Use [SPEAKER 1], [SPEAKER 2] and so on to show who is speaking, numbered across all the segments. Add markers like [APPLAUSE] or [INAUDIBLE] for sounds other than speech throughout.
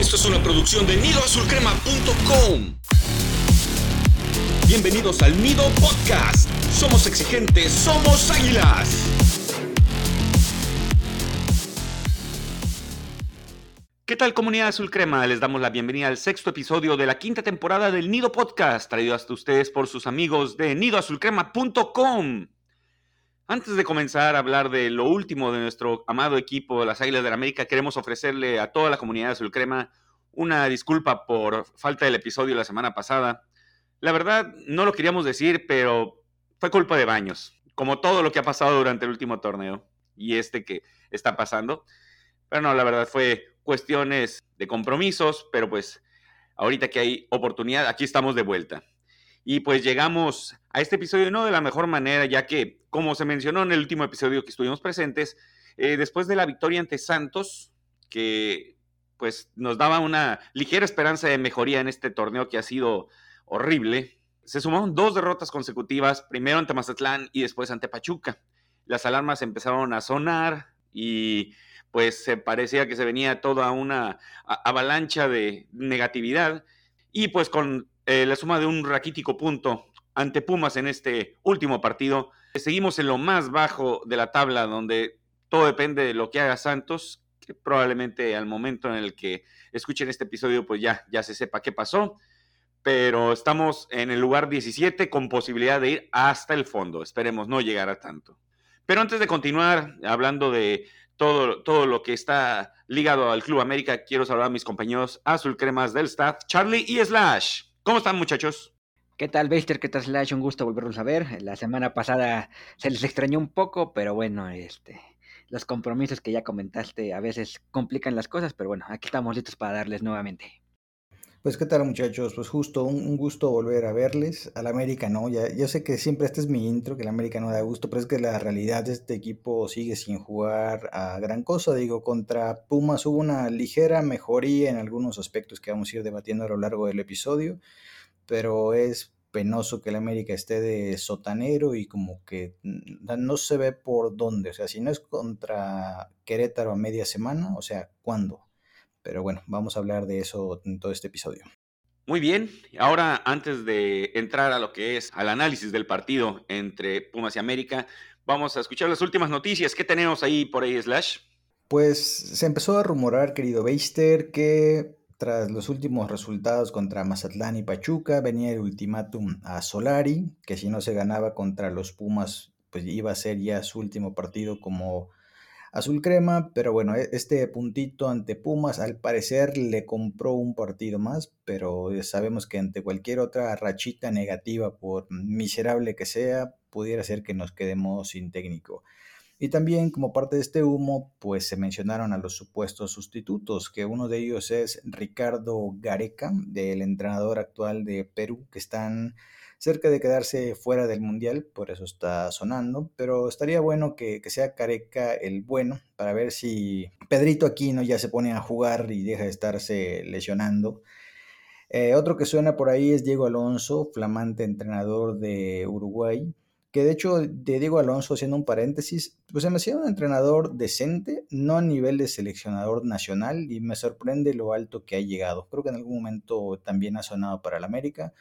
[SPEAKER 1] Esto es una producción de nidoazulcrema.com. Bienvenidos al Nido Podcast. Somos exigentes, somos águilas. ¿Qué tal comunidad azul crema? Les damos la bienvenida al sexto episodio de la quinta temporada del Nido Podcast, traído hasta ustedes por sus amigos de nidoazulcrema.com. Antes de comenzar a hablar de lo último de nuestro amado equipo, las Águilas de la América, queremos ofrecerle a toda la comunidad de Crema una disculpa por falta del episodio la semana pasada. La verdad, no lo queríamos decir, pero fue culpa de Baños, como todo lo que ha pasado durante el último torneo y este que está pasando. Pero no, la verdad fue cuestiones de compromisos, pero pues ahorita que hay oportunidad, aquí estamos de vuelta. Y pues llegamos a este episodio no de la mejor manera, ya que, como se mencionó en el último episodio que estuvimos presentes, eh, después de la victoria ante Santos, que pues nos daba una ligera esperanza de mejoría en este torneo que ha sido horrible, se sumaron dos derrotas consecutivas, primero ante Mazatlán y después ante Pachuca. Las alarmas empezaron a sonar y pues se parecía que se venía toda una avalancha de negatividad y pues con eh, la suma de un raquítico punto ante Pumas en este último partido. Seguimos en lo más bajo de la tabla, donde todo depende de lo que haga Santos, que probablemente al momento en el que escuchen este episodio, pues ya, ya se sepa qué pasó. Pero estamos en el lugar 17 con posibilidad de ir hasta el fondo. Esperemos no llegar a tanto. Pero antes de continuar hablando de todo, todo lo que está ligado al Club América, quiero saludar a mis compañeros azul cremas del staff, Charlie y Slash. ¿Cómo están, muchachos?
[SPEAKER 2] ¿Qué tal, Baster? ¿Qué tal, Slash? Un gusto volverlos a ver. La semana pasada se les extrañó un poco, pero bueno, este, los compromisos que ya comentaste a veces complican las cosas, pero bueno, aquí estamos listos para darles nuevamente.
[SPEAKER 3] Pues qué tal muchachos, pues justo un, gusto volver a verles. Al América no, ya, yo sé que siempre este es mi intro, que el América no da gusto, pero es que la realidad de este equipo sigue sin jugar a gran cosa. Digo, contra Pumas hubo una ligera mejoría en algunos aspectos que vamos a ir debatiendo a lo largo del episodio, pero es penoso que el América esté de sotanero y como que no se ve por dónde. O sea, si no es contra Querétaro a media semana, o sea, ¿cuándo? Pero bueno, vamos a hablar de eso en todo este episodio.
[SPEAKER 1] Muy bien, ahora antes de entrar a lo que es al análisis del partido entre Pumas y América, vamos a escuchar las últimas noticias. ¿Qué tenemos ahí por ahí, Slash?
[SPEAKER 3] Pues se empezó a rumorar, querido Beister, que tras los últimos resultados contra Mazatlán y Pachuca, venía el ultimátum a Solari, que si no se ganaba contra los Pumas, pues iba a ser ya su último partido como azul crema, pero bueno, e-, este puntito ante Pumas al parecer le compró un partido más, pero sabemos que ante cualquier otra rachita negativa, por miserable que sea, pudiera ser que nos quedemos sin técnico. Y también como parte de este humo, pues se mencionaron a los supuestos sustitutos, que uno de ellos es Ricardo Gareca, del entrenador actual de Perú, que están cerca de quedarse fuera del Mundial, por eso está sonando, pero estaría bueno que, sea Careca el bueno, para ver si Pedrito Aquino ya se pone a jugar y deja de estarse lesionando. Eh, otro que suena por ahí es Diego Alonso, flamante entrenador de Uruguay, que de hecho de Diego Alonso, haciendo un paréntesis, pues se me hacía un entrenador decente, no a nivel de seleccionador nacional, y me sorprende lo alto que ha llegado. Creo que en algún momento también ha sonado para el América,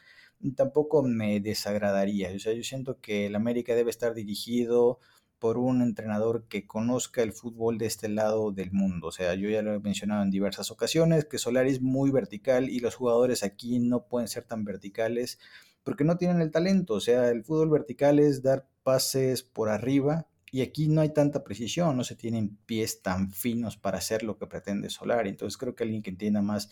[SPEAKER 3] tampoco me desagradaría. O sea, yo siento que el América debe estar dirigido por un entrenador que conozca el fútbol de este lado del mundo. O sea, yo ya lo he mencionado en diversas ocasiones, que Solari es muy vertical y los jugadores aquí no pueden ser tan verticales porque no tienen el talento. O sea, el fútbol vertical es dar pases por arriba y aquí no hay tanta precisión, no se tienen pies tan finos para hacer lo que pretende Solari. Entonces creo que alguien que entienda más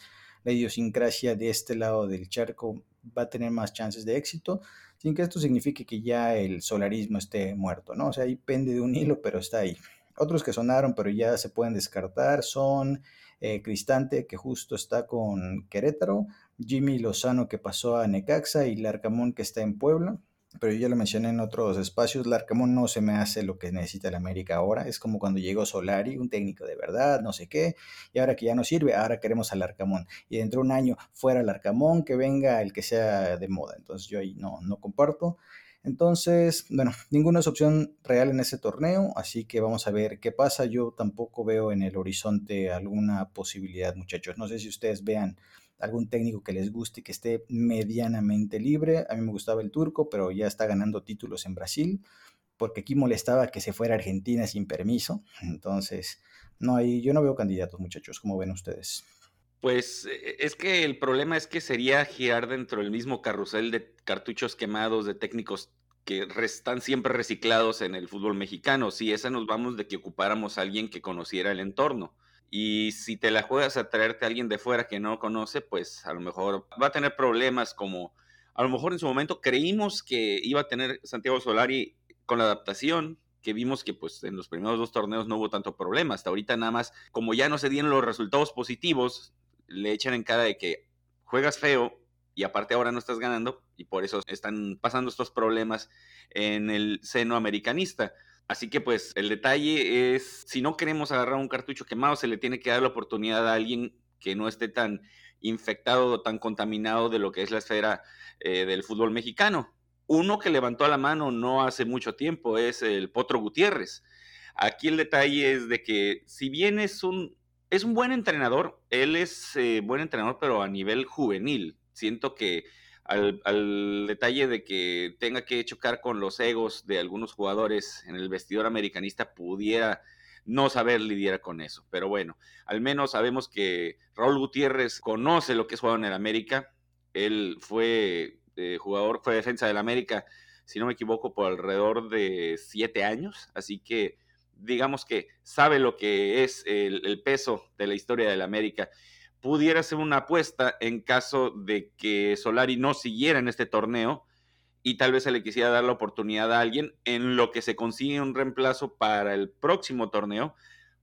[SPEAKER 3] la idiosincrasia de este lado del charco va a tener más chances de éxito, sin que esto signifique que ya el solarismo esté muerto, ¿no? O sea, ahí pende de un hilo, pero está ahí. Otros que sonaron, pero ya se pueden descartar, son eh, Cristante, que justo está con Querétaro, Jimmy Lozano, que pasó a Necaxa, y Larcamón, que está en Puebla pero yo lo mencioné en otros espacios, Larcamón no se me hace lo que necesita el América ahora, es como cuando llegó Solari, un técnico de verdad, no sé qué, y ahora que ya no sirve, ahora queremos al Larcamón, y dentro de un año fuera Larcamón, que venga el que sea de moda, entonces yo ahí no, no comparto. Entonces, bueno, ninguna es opción real en ese torneo, así que vamos a ver qué pasa. Yo tampoco veo en el horizonte alguna posibilidad, muchachos. No sé si ustedes vean algún técnico que les guste y que esté medianamente libre. A mí me gustaba el turco, pero ya está ganando títulos en Brasil, porque aquí molestaba que se fuera a Argentina sin permiso. [LAUGHS] Entonces, no hay, yo no veo candidatos, muchachos. ¿Cómo ven ustedes?
[SPEAKER 1] Pues e, es que el problema es que sería girar dentro del mismo carrusel de cartuchos quemados de técnicos que están siempre reciclados en el fútbol mexicano. Si esa nos vamos de que ocupáramos a alguien que conociera el entorno. Y si te la juegas a traerte a alguien de fuera que no conoce, pues a lo mejor va a tener problemas como a lo mejor en su momento creímos que iba a tener Santiago Solari con la adaptación, que vimos que pues en los primeros dos torneos no hubo tanto problema. Hasta ahorita nada más, como ya no se dieron los resultados positivos, le echan en cara de que juegas feo y aparte ahora no estás ganando y por eso están pasando estos problemas en el seno americanista. Así que pues el detalle es, si no queremos agarrar un cartucho quemado, se le tiene que dar la oportunidad a alguien que no esté tan infectado o tan contaminado de lo que es la esfera eh, del fútbol mexicano. Uno que levantó la mano no hace mucho tiempo es el Potro Gutiérrez. Aquí el detalle es de que si bien es un, es un buen entrenador, él es eh, buen entrenador pero a nivel juvenil. Siento que al, detalle de que tenga que chocar con los egos de algunos jugadores en el vestidor americanista pudiera no saber lidiar con eso. Pero bueno, al menos sabemos que Raúl Gutiérrez conoce lo que es jugar en el América. Él fue eh, jugador, fue defensa del América, si no me equivoco, por alrededor de siete años. Así que digamos que sabe lo que es el, el peso de la historia del América pudiera ser una apuesta en caso de que Solari no siguiera en este torneo y tal vez se le quisiera dar la oportunidad a alguien en lo que se consigue un reemplazo para el próximo torneo,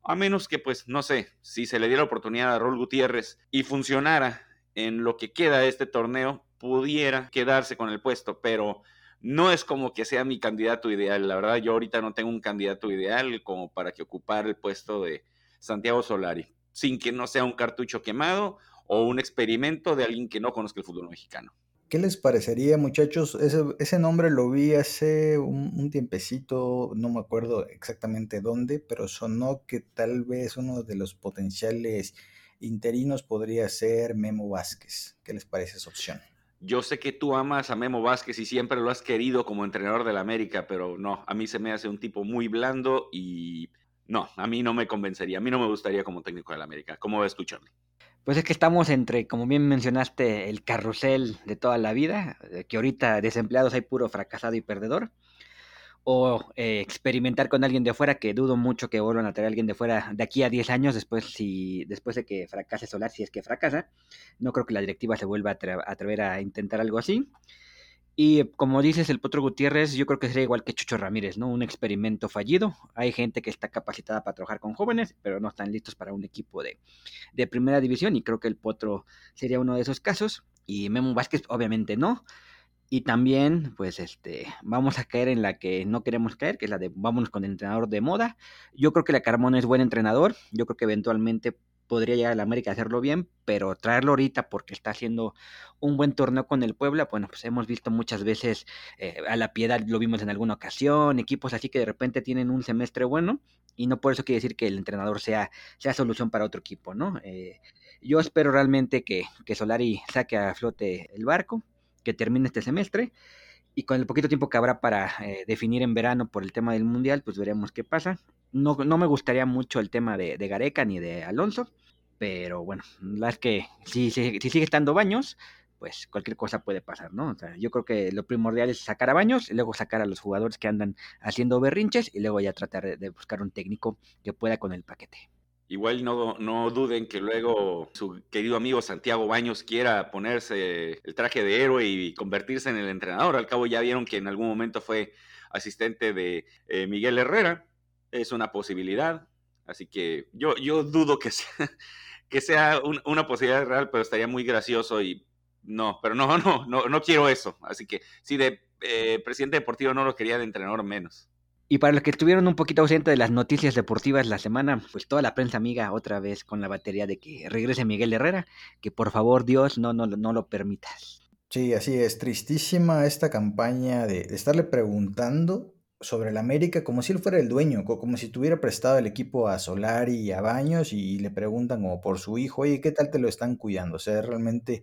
[SPEAKER 1] a menos que pues no sé, si se le diera la oportunidad a Raúl Gutiérrez y funcionara en lo que queda de este torneo, pudiera quedarse con el puesto, pero no es como que sea mi candidato ideal. La verdad, yo ahorita no tengo un candidato ideal como para que ocupara el puesto de Santiago Solari sin que no sea un cartucho quemado o un experimento de alguien que no conozca el fútbol mexicano.
[SPEAKER 3] ¿Qué les parecería, muchachos? Ese, nombre lo vi hace un, tiempecito, no me acuerdo exactamente dónde, pero sonó que tal vez uno de los potenciales interinos podría ser Memo Vázquez. ¿Qué les parece esa opción?
[SPEAKER 1] Yo sé que tú amas a Memo Vázquez y siempre lo has querido como entrenador del América, pero no, a mí se me hace un tipo muy blando y no, a mí no me convencería, a mí no me gustaría como técnico del América. ¿Cómo ves tú, Charlie?
[SPEAKER 2] Pues es que estamos entre, como bien mencionaste, el carrusel de toda la vida, que ahorita desempleados hay puro fracasado y perdedor, o eh, experimentar con alguien de fuera, que dudo mucho que vuelvan a traer a alguien de fuera de aquí a 10 años después, si, después de que fracase Solar, si es que fracasa. No creo que la directiva se vuelva a atrever a intentar algo así. Y como dices, el Potro Gutiérrez, yo creo que sería igual que Chucho Ramírez, ¿no? Un experimento fallido. Hay gente que está capacitada para trabajar con jóvenes, pero no están listos para un equipo de, de primera división. Y creo que el Potro sería uno de esos casos. Y Memo Vázquez, obviamente no. Y también, pues, este, vamos a caer en la que no queremos caer, que es la de vámonos con el entrenador de moda. Yo creo que la Carmona es buen entrenador. Yo creo que eventualmente podría llegar a la América a hacerlo bien, pero traerlo ahorita porque está haciendo un buen torneo con el Puebla, bueno, pues hemos visto muchas veces eh, a la piedad, lo vimos en alguna ocasión, equipos así que de repente tienen un semestre bueno y no por eso quiere decir que el entrenador sea, sea solución para otro equipo, ¿no? Eh, yo espero realmente que, que Solari saque a flote el barco, que termine este semestre y con el poquito tiempo que habrá para eh, definir en verano por el tema del mundial, pues veremos qué pasa. No, no me gustaría mucho el tema de, Gareca ni de Alonso, pero bueno, la es que si, si, sigue estando Baños, pues cualquier cosa puede pasar, ¿no? O sea, yo creo que lo primordial es sacar a Baños, y luego sacar a los jugadores que andan haciendo berrinches y luego ya tratar de buscar un técnico que pueda con el paquete.
[SPEAKER 1] Igual no, no duden que luego su querido amigo Santiago Baños quiera ponerse el traje de héroe y convertirse en el entrenador. Al cabo ya vieron que en algún momento fue asistente de eh, Miguel Herrera. Es una posibilidad. Así que yo, yo dudo que sea, [LAUGHS] que sea una posibilidad real, pero estaría muy gracioso y no, pero no, [LAUGHS] no, no, no quiero eso. Así que si de eh, presidente deportivo no lo quería de entrenador menos.
[SPEAKER 2] Y para los que estuvieron un poquito ausentes de las noticias deportivas la semana, pues toda la prensa amiga otra vez con la batería de que regrese Miguel Herrera, que por favor Dios no, no, no lo permitas.
[SPEAKER 3] Sí, así es, tristísima esta campaña de, estarle preguntando sobre el América como si él fuera el dueño, como si tuviera prestado el equipo a Solari y a Baños y le preguntan como por su hijo, oye, ¿qué tal te lo están cuidando? O sea, es realmente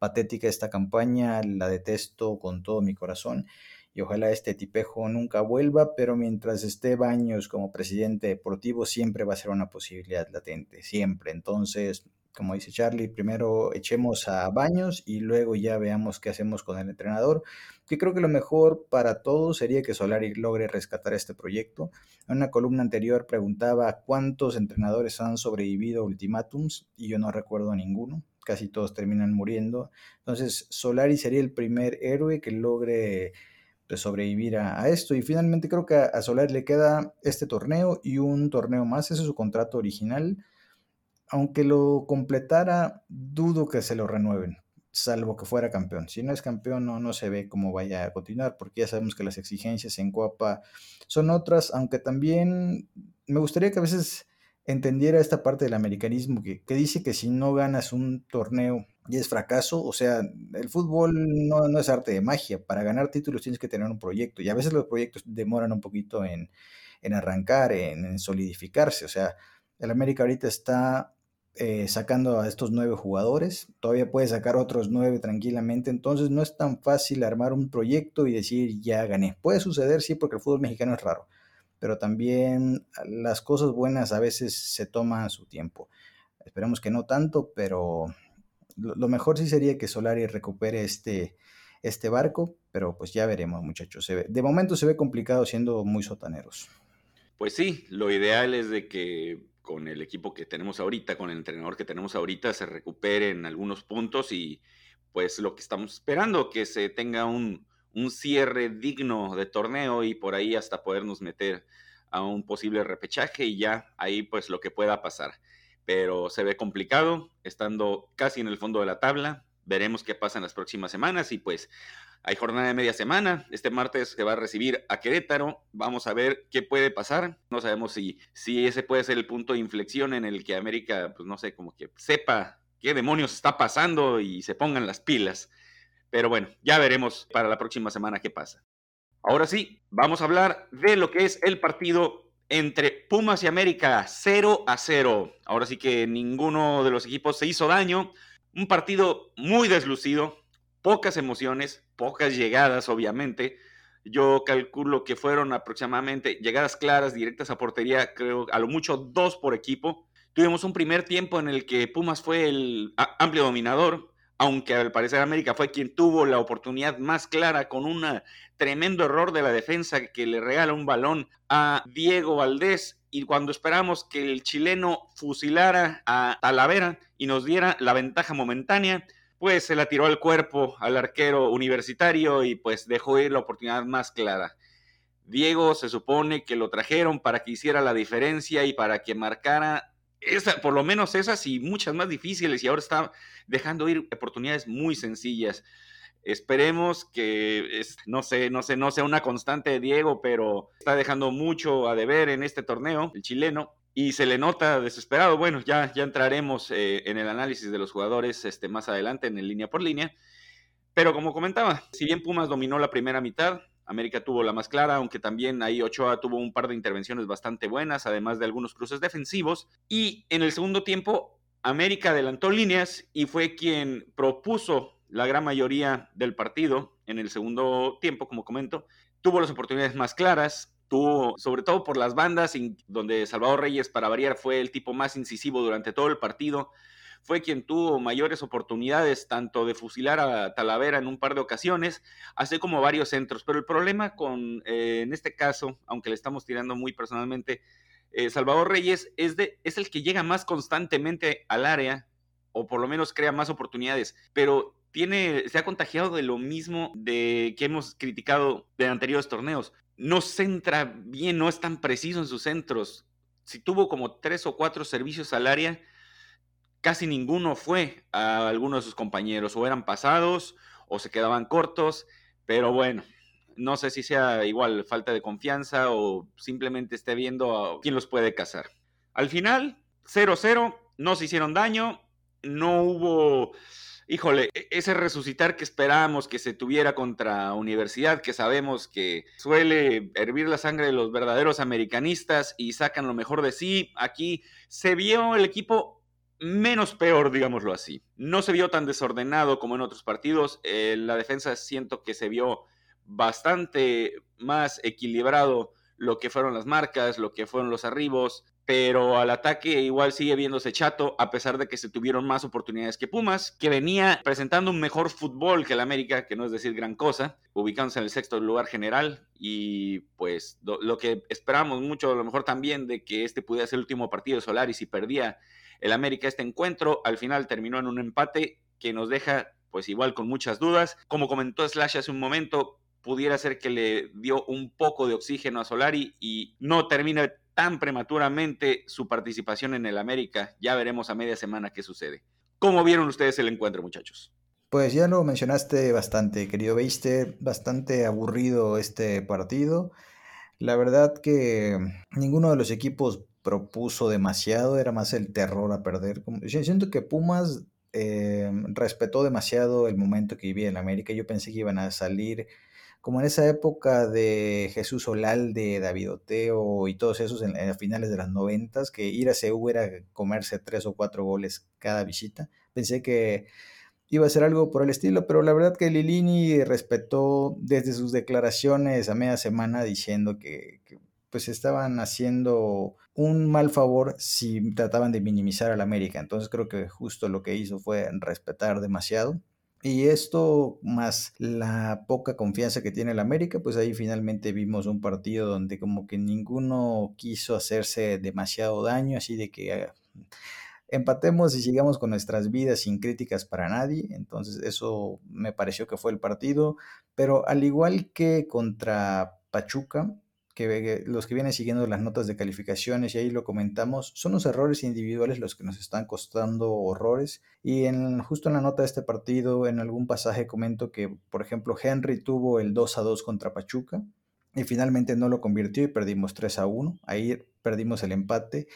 [SPEAKER 3] patética esta campaña, la detesto con todo mi corazón y ojalá este tipejo nunca vuelva, pero mientras esté Baños como presidente deportivo siempre va a ser una posibilidad latente, siempre. Entonces, como dice Charlie, primero echemos a baños y luego ya veamos qué hacemos con el entrenador, que creo que lo mejor para todos sería que Solari logre rescatar este proyecto. En una columna anterior preguntaba cuántos entrenadores han sobrevivido a ultimátums y yo no recuerdo ninguno, casi todos terminan muriendo. Entonces Solari sería el primer héroe que logre sobrevivir a, esto y finalmente creo que a, a Solari le queda este torneo y un torneo más, ese es su contrato original aunque lo completara, dudo que se lo renueven, salvo que fuera campeón. Si no es campeón, no, no se ve cómo vaya a continuar, porque ya sabemos que las exigencias en Copa son otras, aunque también me gustaría que a veces entendiera esta parte del americanismo que, dice que si no ganas un torneo y es fracaso, o sea, el fútbol no, no, es arte de magia, para ganar títulos tienes que tener un proyecto y a veces los proyectos demoran un poquito en, arrancar, en, en solidificarse, o sea, el América ahorita está eh, sacando a estos nueve jugadores, todavía puede sacar otros nueve tranquilamente, entonces no es tan fácil armar un proyecto y decir ya gané. Puede suceder, sí, porque el fútbol mexicano es raro, pero también las cosas buenas a veces se toman su tiempo. Esperemos que no tanto, pero lo, mejor sí sería que Solari recupere este, este barco, pero pues ya veremos muchachos. de momento se ve complicado siendo muy sotaneros.
[SPEAKER 1] Pues sí, lo ideal es de que con el equipo que tenemos ahorita, con el entrenador que tenemos ahorita, se recupere en algunos puntos y pues lo que estamos esperando, que se tenga un, un cierre digno de torneo y por ahí hasta podernos meter a un posible repechaje y ya ahí pues lo que pueda pasar. Pero se ve complicado, estando casi en el fondo de la tabla. Veremos qué pasa en las próximas semanas y pues hay jornada de media semana. Este martes se va a recibir a Querétaro. Vamos a ver qué puede pasar. No sabemos si, si ese puede ser el punto de inflexión en el que América, pues no sé, como que sepa qué demonios está pasando y se pongan las pilas. Pero bueno, ya veremos para la próxima semana qué pasa. Ahora sí, vamos a hablar de lo que es el partido entre Pumas y América, 0 a 0. Ahora sí que ninguno de los equipos se hizo daño. Un partido muy deslucido, pocas emociones, pocas llegadas, obviamente. Yo calculo que fueron aproximadamente llegadas claras, directas a portería, creo a lo mucho dos por equipo. Tuvimos un primer tiempo en el que Pumas fue el amplio dominador, aunque al parecer América fue quien tuvo la oportunidad más clara con un tremendo error de la defensa que le regala un balón a Diego Valdés y cuando esperamos que el chileno fusilara a Talavera y nos diera la ventaja momentánea, pues se la tiró al cuerpo al arquero universitario y pues dejó ir la oportunidad más clara. Diego se supone que lo trajeron para que hiciera la diferencia y para que marcara esa, por lo menos esas y muchas más difíciles y ahora está dejando ir oportunidades muy sencillas. Esperemos que, no sé, no sé, no sea una constante de Diego, pero está dejando mucho a deber en este torneo, el chileno y se le nota desesperado. Bueno, ya, ya entraremos eh, en el análisis de los jugadores este, más adelante en el línea por línea. Pero como comentaba, si bien Pumas dominó la primera mitad, América tuvo la más clara, aunque también ahí Ochoa tuvo un par de intervenciones bastante buenas, además de algunos cruces defensivos. Y en el segundo tiempo, América adelantó líneas y fue quien propuso la gran mayoría del partido en el segundo tiempo, como comento. Tuvo las oportunidades más claras, tuvo, sobre todo por las bandas, donde Salvador Reyes, para variar, fue el tipo más incisivo durante todo el partido. Fue quien tuvo mayores oportunidades tanto de fusilar a Talavera en un par de ocasiones, así como varios centros. Pero el problema con, eh, en este caso, aunque le estamos tirando muy personalmente, eh, Salvador Reyes es, es el que llega más constantemente al área, o por lo menos crea más oportunidades, pero tiene, se ha contagiado de lo mismo de que hemos criticado de anteriores torneos no centra bien, no es tan preciso en sus centros. Si tuvo como tres o cuatro servicios al área, casi ninguno fue a alguno de sus compañeros, o eran pasados o se quedaban cortos, pero bueno, no sé si sea igual falta de confianza o simplemente esté viendo quién los puede cazar. Al final, 0-0, no se hicieron daño, no hubo híjole, e-, ese resucitar que esperábamos que se tuviera contra Universidad, que sabemos que suele hervir la sangre de los verdaderos americanistas y sacan lo mejor de sí, aquí se vio el equipo menos peor, digámoslo así. No se vio tan desordenado como en otros partidos. Eh, la defensa siento que se vio bastante más equilibrado lo que fueron las marcas, lo que fueron los arribos pero al ataque igual sigue viéndose chato, a pesar de que se tuvieron más oportunidades que Pumas, que venía presentando un mejor fútbol que el América, que no es decir gran cosa, ubicándose en el sexto lugar general, y pues lo, que esperamos mucho, a lo mejor también, de que este pudiera ser el último partido de Solaris y perdía el América este encuentro, al final terminó en un empate que nos deja pues igual con muchas dudas. Como comentó Slash hace un momento, pudiera ser que le dio un poco de oxígeno a Solari y no termina tan prematuramente su participación en el América. Ya veremos a media semana qué sucede. ¿Cómo vieron ustedes el encuentro, muchachos?
[SPEAKER 3] Pues ya lo mencionaste bastante, querido Beister, bastante aburrido este partido. La verdad que ninguno de los equipos propuso demasiado, era más el terror a perder. Siento que Pumas eh, respetó demasiado el momento que vivía en América. Yo pensé que iban a salir como en esa época de Jesús Olalde, David Oteo y todos esos en, finales de las noventas, que ir a Seúl era comerse tres o cuatro goles cada visita. Pensé que iba a ser algo por el estilo, pero la verdad que Lilini respetó desde sus declaraciones a media semana diciendo que, que pues estaban haciendo un mal favor si trataban de minimizar al América. Entonces creo que justo lo que hizo fue respetar demasiado y esto más la poca confianza que tiene el América, pues ahí finalmente vimos un partido donde como que ninguno quiso hacerse demasiado daño, así de que ah, empatemos y sigamos con nuestras vidas sin críticas para nadie. Entonces eso me pareció que fue el partido, pero al igual que contra Pachuca, que los que vienen siguiendo las notas de calificaciones y ahí lo comentamos, son los errores individuales los que nos están costando horrores. Y en, justo en la nota de este partido, en algún pasaje comento que, por ejemplo, Henry tuvo el 2 a 2 contra Pachuca y finalmente no lo convirtió y perdimos 3 a 1. Ahí perdimos el empate.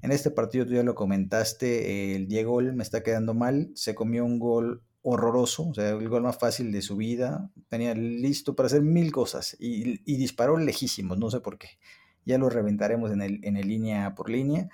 [SPEAKER 3] En este partido tú ya lo comentaste, el Diego me está quedando mal, se comió un gol horroroso, o sea, el gol más fácil de su vida, tenía listo para hacer mil cosas y, disparó lejísimos, no sé por qué. Ya lo reventaremos en el, en el línea por línea.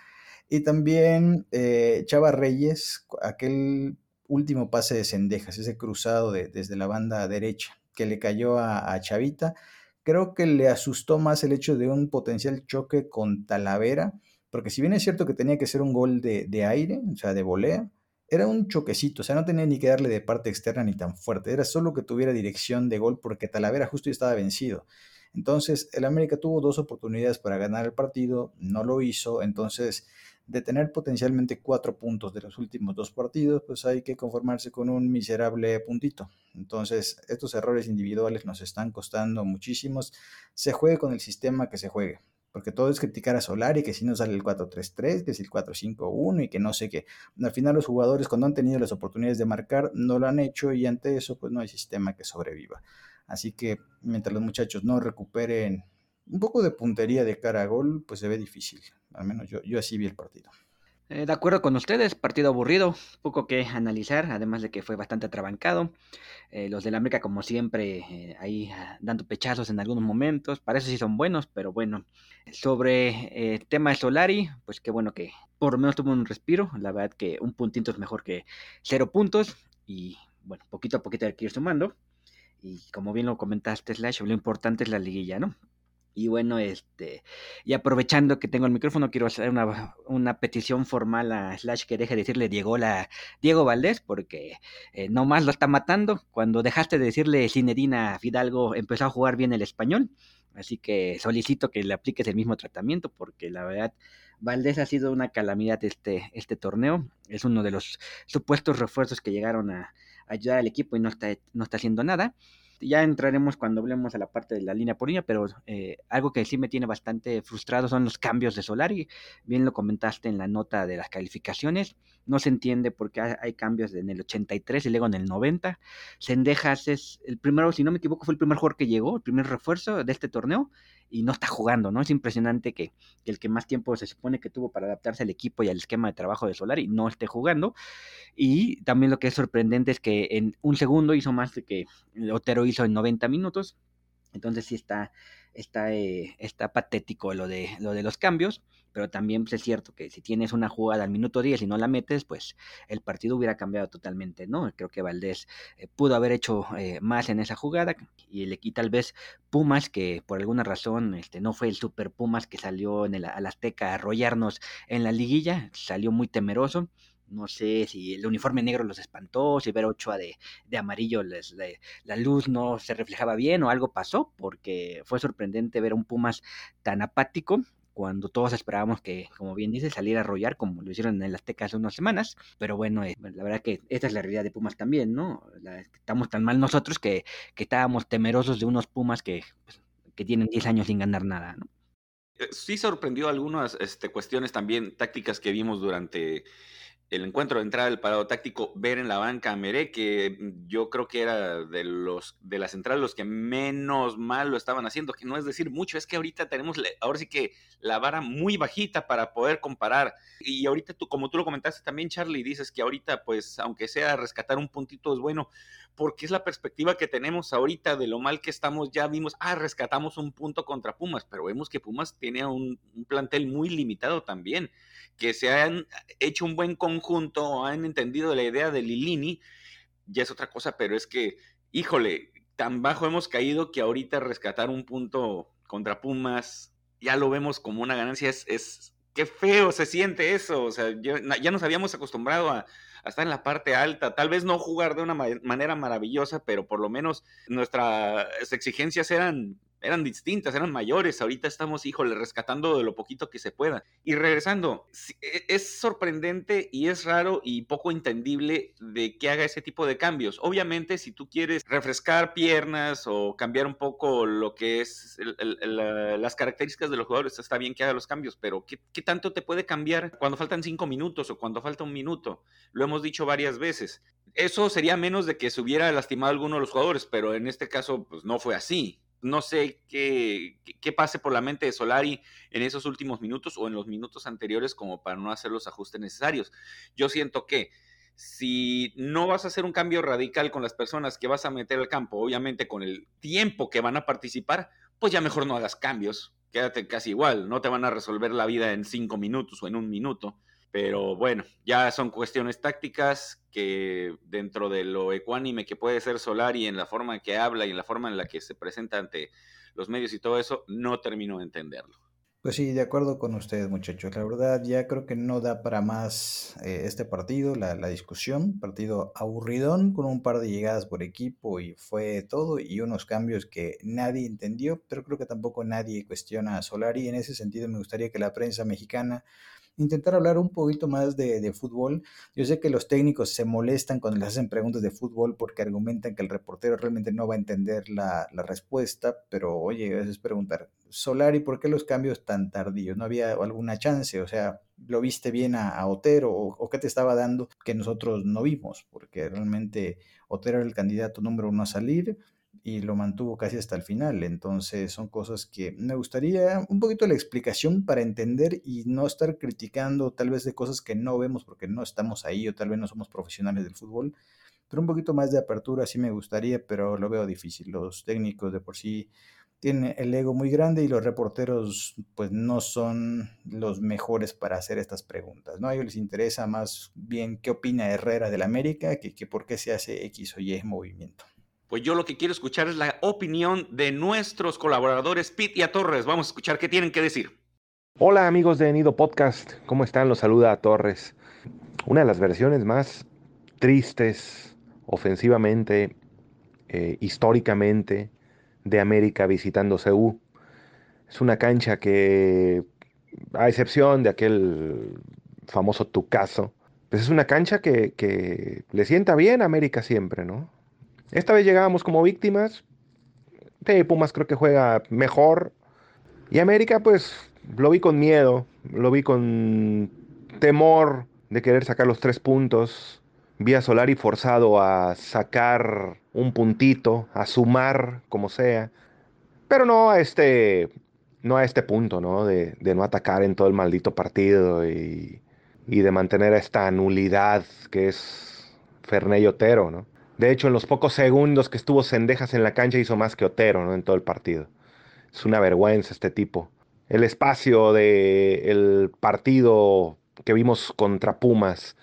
[SPEAKER 3] Y también eh, Chava Reyes, aquel último pase de Cendejas, ese cruzado desde la banda derecha que le cayó a, Chavita, creo que le asustó más el hecho de un potencial choque con Talavera, porque si bien es cierto que tenía que ser un gol de, de aire, o sea, de volea, era un choquecito, o sea, no tenía ni que darle de parte externa ni tan fuerte, era solo que tuviera dirección de gol porque Talavera justo estaba vencido. Entonces, el América tuvo dos oportunidades para ganar el partido, no lo hizo, entonces, de tener potencialmente cuatro puntos de los últimos dos partidos, pues hay que conformarse con un miserable puntito. Entonces, estos errores individuales nos están costando muchísimos. Se juegue con el sistema que se juegue porque todo es criticar a Solari, que si no sale el 4-3-3, que si el 4-5-1 y que no sé qué. Al final los jugadores cuando han tenido las oportunidades de marcar no lo han hecho y ante eso pues no hay sistema que sobreviva. Así que mientras los muchachos no recuperen un poco de puntería de cara a gol, pues se ve difícil. Al menos yo, yo así vi el partido.
[SPEAKER 2] Eh, de acuerdo con ustedes, partido aburrido, poco que analizar, además de que fue bastante atrabancado. Eh, los del América, como siempre, eh, ahí ah, dando pechazos en algunos momentos, para eso sí son buenos, pero bueno. Sobre el tema de Solari, pues qué bueno que por lo menos tuvo un respiro. La verdad que un puntito es mejor que cero puntos. Y bueno, poquito a poquito hay que ir sumando. Y como bien lo comentaste, Slash, lo importante es la liguilla, ¿no? Y bueno, este, y aprovechando que tengo el micrófono, quiero hacer una, una petición formal a Slash que deje de decirle Diego, la, Diego Valdés, porque eh, nomás lo está matando. Cuando dejaste de decirle Cinedina Fidalgo, empezó a jugar bien el español. Así que solicito que le apliques el mismo tratamiento, porque la verdad, Valdés ha sido una calamidad este, este torneo. Es uno de los supuestos refuerzos que llegaron a, ayudar al equipo y no está, no está haciendo nada ya entraremos cuando hablemos a la parte de la línea por línea, pero eh, algo que sí me tiene bastante frustrado son los cambios de Solari. Bien lo comentaste en la nota de las calificaciones. No se entiende por qué hay cambios en el 83 y luego en el 90. Sendejas es el primero, si no me equivoco, fue el primer jugador que llegó, el primer refuerzo de este torneo. Y no está jugando, ¿no? Es impresionante que, el que más tiempo se supone que tuvo para adaptarse al equipo y al esquema de trabajo de Solari no esté jugando. Y también lo que es sorprendente es que en un segundo hizo más que Otero hizo en 90 minutos. Entonces sí está, está, eh, está patético lo de, lo de los cambios pero también pues, es cierto que si tienes una jugada al minuto 10 y no la metes, pues el partido hubiera cambiado totalmente, ¿no? Creo que Valdés eh, pudo haber hecho eh, más en esa jugada y, le, quita tal vez Pumas, que por alguna razón este, no fue el Super Pumas que salió en el, Azteca a arrollarnos en la liguilla, salió muy temeroso. No sé si el uniforme negro los espantó, si ver Ochoa de, de amarillo les, la luz no se reflejaba bien o algo pasó, porque fue sorprendente ver a un Pumas tan apático cuando todos esperábamos que, como bien dice, saliera a arrollar como lo hicieron en el Azteca hace unas semanas. Pero bueno, eh, la verdad que esta es la realidad de Pumas también, ¿no? estamos tan mal nosotros que, que estábamos temerosos de unos Pumas que, pues, que tienen 10 años sin ganar nada, ¿no?
[SPEAKER 1] Eh, sí sorprendió algunas este, cuestiones también tácticas que vimos durante el encuentro de entrada del parado táctico, ver en la banca a Meré, que yo creo que era de los de la central los que menos mal lo estaban haciendo, que no es decir mucho, es que ahorita tenemos ahora sí que la vara muy bajita para poder comparar. Y ahorita tú, como tú lo comentaste también, Charlie, dices que ahorita, pues, aunque sea rescatar un puntito es bueno, porque es la perspectiva que tenemos ahorita de lo mal que estamos. Ya vimos, ah, rescatamos un punto contra Pumas, pero vemos que Pumas tiene un, un plantel muy limitado también que se han hecho un buen conjunto han entendido la idea de Lilini, ya es otra cosa, pero es que, híjole, tan bajo hemos caído que ahorita rescatar un punto contra Pumas, ya lo vemos como una ganancia, es, es qué feo se siente eso, o sea, ya, nos habíamos acostumbrado a, a, estar en la parte alta, tal vez no jugar de una manera maravillosa, pero por lo menos nuestras exigencias eran eran distintas, eran mayores. Ahorita estamos, híjole, rescatando de lo poquito que se pueda. Y regresando, e, es sorprendente y es raro y poco entendible de que haga ese tipo de cambios. Obviamente, si tú quieres refrescar piernas o cambiar un poco lo que es las características de los jugadores, está bien que haga los cambios, pero ¿qué, ¿qué tanto te puede cambiar cuando faltan cinco minutos o cuando falta un minuto? Lo hemos dicho varias veces. Eso sería menos de que se hubiera lastimado alguno de los jugadores, pero en este caso, pues no fue así no sé qué, qué, pase por la mente de Solari en esos últimos minutos o en los minutos anteriores como para no hacer los ajustes necesarios. Yo siento que si no vas a hacer un cambio radical con las personas que vas a meter al campo, obviamente con el tiempo que van a participar, pues ya mejor no hagas cambios, quédate casi igual, no te van a resolver la vida en cinco minutos o en un minuto. Pero bueno, ya son cuestiones tácticas que dentro de lo ecuánime que puede ser Solari en la forma en que habla y en la forma en la que se presenta ante los medios y todo eso, no termino de entenderlo.
[SPEAKER 3] Pues sí, de acuerdo con ustedes, muchachos. La verdad, ya creo que no da para más eh, este partido, la, la, discusión. Partido aburridón, con un par de llegadas por equipo y fue todo, y unos cambios que nadie entendió, pero creo que tampoco nadie cuestiona a Solari. En ese sentido, me gustaría que la prensa mexicana intentar hablar un poquito más de, fútbol. Yo sé que los técnicos se molestan cuando les hacen preguntas de fútbol porque argumentan que el reportero realmente no va a entender la, respuesta, pero oye, a veces preguntar, Solari, ¿por qué los cambios tan tardíos? ¿No había alguna chance? O sea, ¿lo viste bien a, Otero o, o, qué te estaba dando que nosotros no vimos? Porque realmente Otero era el candidato número uno a salir y lo mantuvo casi hasta el final. Entonces son cosas que me gustaría un poquito la explicación para entender y no estar criticando tal vez de cosas que no vemos porque no estamos ahí o tal vez no somos profesionales del fútbol. Pero un poquito más de apertura sí me gustaría, pero lo veo difícil. Los técnicos de por sí tienen el ego muy grande y los reporteros pues no son los mejores para hacer estas preguntas. ¿no? A ellos les interesa más bien qué opina Herrera del América que, que por qué se hace X o Y movimiento.
[SPEAKER 1] Pues yo lo que quiero escuchar es la opinión de nuestros colaboradores Pit y a Torres. Vamos a escuchar qué tienen que decir.
[SPEAKER 4] Hola amigos de Nido Podcast, ¿cómo están? Los saluda a Torres. Una de las versiones más tristes, ofensivamente, eh, históricamente, de América visitando CU. Es una cancha que, a excepción de aquel famoso Tucaso, pues es una cancha que, que le sienta bien a América siempre, ¿no? Esta vez llegábamos como víctimas. Pumas creo que juega mejor. Y América, pues, lo vi con miedo, lo vi con temor de querer sacar los tres puntos. Vi a Solari forzado a sacar un puntito, a sumar como sea. Pero no a este no a este punto, ¿no? De, no atacar en todo el maldito partido y, de mantener esta nulidad que es Ferney Otero, ¿no? De hecho, en los pocos segundos que estuvo Cendejas en la cancha hizo más que Otero, ¿no? En todo el partido. Es una vergüenza este tipo. El espacio del partido que vimos contra Pumas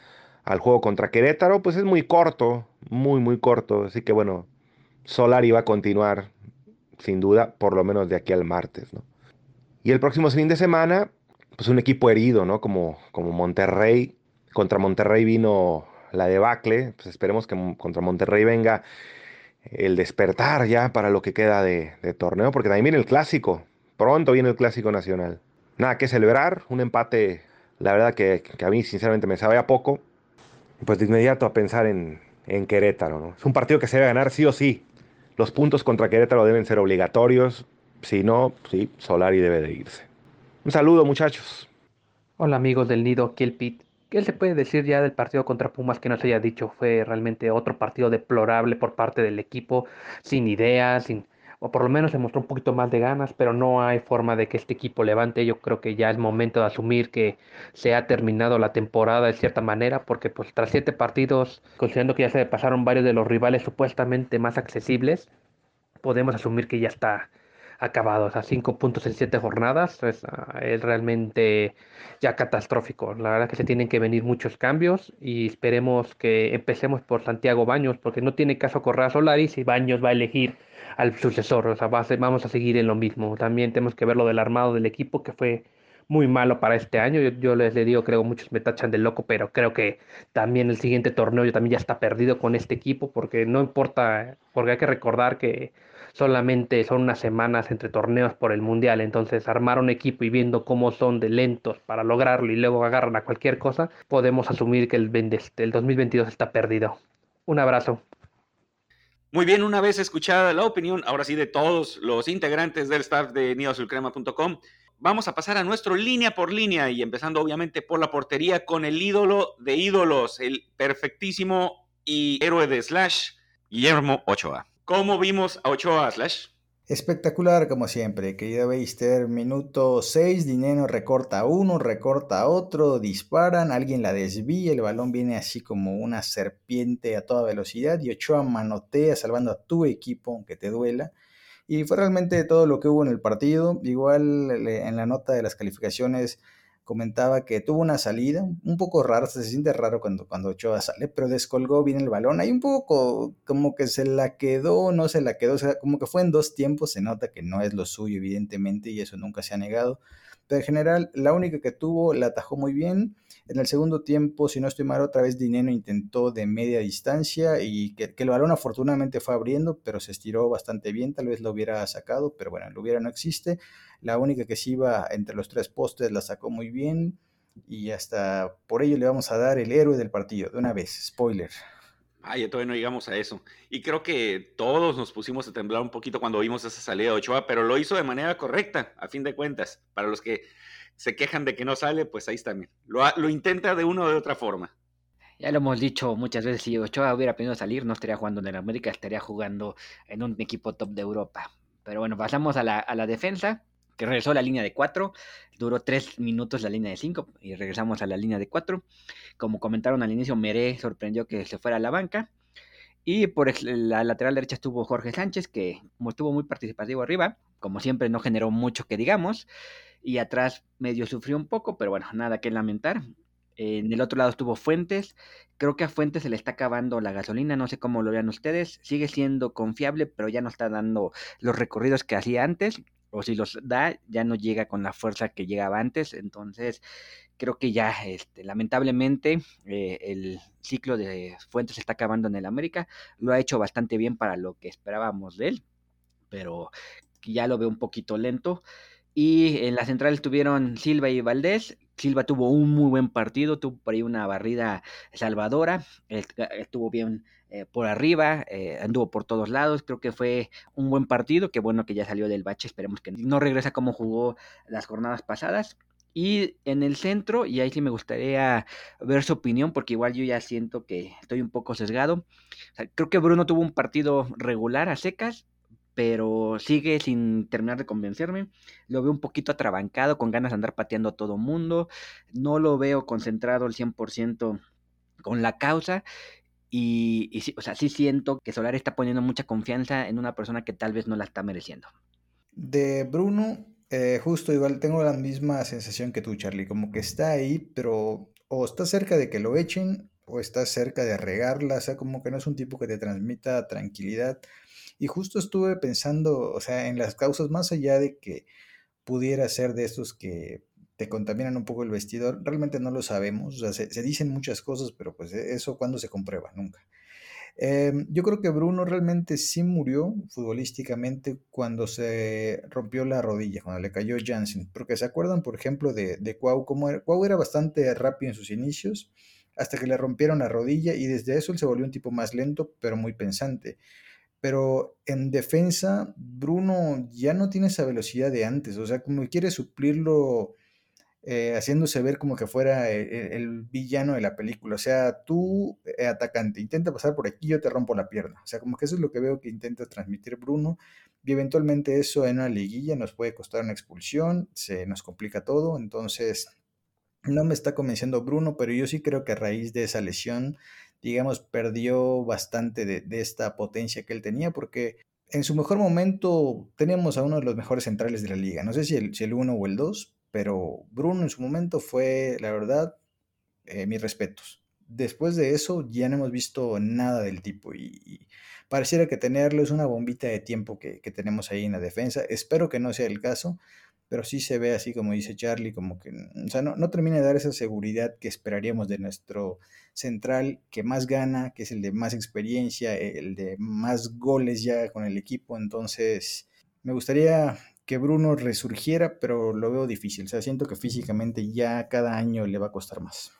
[SPEAKER 4] al juego contra Querétaro, pues es muy corto, muy, muy corto. Así que bueno, Solari va a continuar, sin duda, por lo menos de aquí al martes, ¿no? Y el próximo fin de semana, pues un equipo herido, ¿no? Como, como Monterrey. Contra Monterrey vino la debacle. Pues esperemos que contra Monterrey venga el despertar ya para lo que queda de, torneo, porque también viene el clásico. Pronto viene el clásico nacional. Nada que celebrar, un empate, la verdad que, a mí sinceramente me sabe a poco. Pues de inmediato a pensar en, en Querétaro, ¿no? Es un partido que se debe ganar sí o sí. Los puntos contra Querétaro deben ser obligatorios. Si no, sí, Solari debe de irse. Un saludo, muchachos.
[SPEAKER 5] Hola, amigos del Nido, aquí el Pit. ¿Qué se puede decir ya del partido contra Pumas que no se haya dicho? Fue realmente otro partido deplorable por parte del equipo, sin ideas, sin, o por lo menos se mostró un poquito más de ganas, pero no hay forma de que este equipo levante. Yo creo que ya es momento de asumir que se ha terminado la temporada de cierta manera, porque pues tras siete partidos, considerando que ya se pasaron varios de los rivales supuestamente más accesibles, podemos asumir que ya está acabados a cinco puntos en siete jornadas es, ah, es, realmente ya catastrófico. La verdad que se tienen que venir muchos cambios y esperemos que empecemos por Santiago Baños, porque no tiene caso correr a Solaris y Baños va a elegir al sucesor. O sea, vamos a seguir en lo mismo. También tenemos que ver lo del armado del equipo, que fue muy malo para este año. Yo, les digo, creo muchos me tachan de loco, pero creo que también el siguiente torneo yo también ya está perdido con este equipo, porque no importa, porque hay que recordar que solamente son unas semanas entre torneos por el mundial, entonces armar un equipo y viendo cómo son de lentos para lograrlo y luego agarran a cualquier cosa, podemos asumir que el, el 2022 está perdido. Un abrazo.
[SPEAKER 1] Muy bien, una vez escuchada la opinión, ahora sí, de todos los integrantes del staff de nidosulcrema.com, vamos a pasar a nuestro línea por línea y empezando obviamente por la portería con el ídolo de ídolos, el perfectísimo y héroe de Slash, Guillermo Ochoa. ¿Cómo vimos a Ochoa Slash?
[SPEAKER 3] Espectacular como siempre, querido Beister. Minuto 6, Dinero recorta uno, recorta otro, disparan, alguien la desvía, el balón viene así como una serpiente a toda velocidad y Ochoa manotea salvando a tu equipo, aunque te duela. Y fue realmente todo lo que hubo en el partido. Igual en la nota de las calificaciones comentaba que tuvo una salida un poco rara, se siente raro cuando, cuando Ochoa sale, pero descolgó bien el balón. Hay un poco como que se la quedó, no se la quedó, o sea, como que fue en dos tiempos, se nota que no es lo suyo, evidentemente, y eso nunca se ha negado. Pero en general, la única que tuvo la atajó muy bien. En el segundo tiempo, si no estoy mal, otra vez Dineno intentó de media distancia y que, el balón afortunadamente fue abriendo, pero se estiró bastante bien, tal vez lo hubiera sacado, pero bueno, lo hubiera no existe. La única que se iba entre los tres postes la sacó muy bien y hasta por ello le vamos a dar el héroe del partido, de una vez, spoiler.
[SPEAKER 1] Ay, todavía no llegamos a eso. Y creo que todos nos pusimos a temblar un poquito cuando vimos esa salida de Ochoa, pero lo hizo de manera correcta, a fin de cuentas. Para los que se quejan de que no sale, pues ahí está. Lo, lo intenta de una o de otra forma.
[SPEAKER 2] Ya lo hemos dicho muchas veces, si Ochoa hubiera podido salir, no estaría jugando en el América, estaría jugando en un equipo top de Europa. Pero bueno, pasamos a la, a la defensa que regresó a la línea de 4, duró 3 minutos la línea de 5 y regresamos a la línea de 4. Como comentaron al inicio, Meré sorprendió que se fuera a la banca. Y por la lateral derecha estuvo Jorge Sánchez, que estuvo muy participativo arriba, como siempre no generó mucho que digamos, y atrás medio sufrió un poco, pero bueno, nada que lamentar. En el otro lado estuvo Fuentes. Creo que a Fuentes se le está acabando la gasolina, no sé cómo lo vean ustedes. Sigue siendo confiable, pero ya no está dando los recorridos que hacía antes o si los da, ya no llega con la fuerza que llegaba antes. Entonces, creo que ya, este, lamentablemente, eh, el ciclo de Fuentes se está acabando en el América. Lo ha hecho bastante bien para lo que esperábamos de él, pero ya lo veo un poquito lento. Y en la central estuvieron Silva y Valdés. Silva tuvo un muy buen partido, tuvo por ahí una barrida salvadora, estuvo bien eh, por arriba, eh, anduvo por todos lados, creo que fue un buen partido, qué bueno que ya salió del bache, esperemos que no regresa como jugó las jornadas pasadas. Y en el centro, y ahí sí me gustaría ver su opinión, porque igual yo ya siento que estoy un poco sesgado. creo que Bruno tuvo un partido regular a secas, pero sigue sin terminar de convencerme. Lo veo un poquito atrabancado, con ganas de andar pateando a todo mundo. No lo veo concentrado al 100% con la causa. Y, sí, o sea, sí siento que Solari está poniendo mucha confianza en una persona que tal vez no la está mereciendo.
[SPEAKER 3] De Bruno, eh, justo igual tengo la misma sensación que tú, Charlie, como que está ahí, pero o está cerca de que lo echen o está cerca de regarla, o sea, como que no es un tipo que te transmita tranquilidad. Y justo estuve pensando, o sea, en las causas más allá de que pudiera ser de estos que te contaminan un poco el vestidor, realmente no lo sabemos, se, dicen muchas cosas, pero pues e, eso cuando se comprueba, nunca. Em, yo creo que Bruno realmente sí murió futbolísticamente cuando se rompió la rodilla, cuando le cayó Jansen. Porque se acuerdan, por ejemplo, de, de Cuau, como era, Cuau era bastante rápido en sus inicios, hasta que le rompieron la rodilla y desde eso él se volvió un tipo más lento, pero muy pensante. Pero en defensa, Bruno ya no tiene esa velocidad de antes, o sea, como quiere suplirlo eh, haciéndose ver como que fuera e, e, el, villano de la película. O sea, tú, eh, atacante, intenta pasar por aquí, yo te rompo la pierna. O sea, como que eso es lo que veo que intenta transmitir Bruno. Y eventualmente eso en una liguilla nos puede costar una expulsión, se nos complica todo. Entonces, no me está convenciendo Bruno, pero yo sí creo que a raíz de esa lesión, digamos, perdió bastante de, esta potencia que él tenía, porque en su mejor momento teníamos a uno de los mejores centrales de la liga. No sé si el, si uno o el dos, pero Bruno en su momento fue, la verdad, eh, mis respetos. Después de eso ya no hemos visto nada del tipo y, pareciera que tenerlo es una bombita de tiempo que, tenemos ahí en la defensa. Espero que no sea el caso, pero sí se ve así como dice Charlie, como que, o sea, no, no termina de dar esa seguridad que esperaríamos de nuestro central que más gana, que es el de más experiencia, el de más goles ya con el equipo. Entonces, me gustaría que Bruno resurgiera, pero lo veo difícil. O sea, siento que físicamente ya cada año le va a costar más.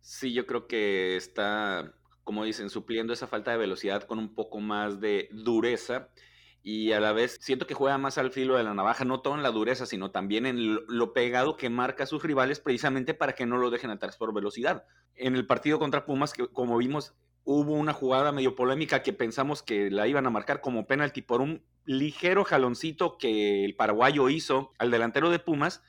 [SPEAKER 1] Sí, yo creo que está, como dicen, supliendo esa falta de velocidad con un poco más de dureza y a la vez siento que juega más al filo de la navaja, no todo en la dureza, sino también en lo pegado que marca a sus rivales precisamente para que no lo dejen atrás por velocidad. En el partido contra Pumas, que como vimos, hubo una jugada medio polémica que pensamos que la iban a marcar como penalti por un ligero jaloncito que el paraguayo hizo al delantero de Pumas,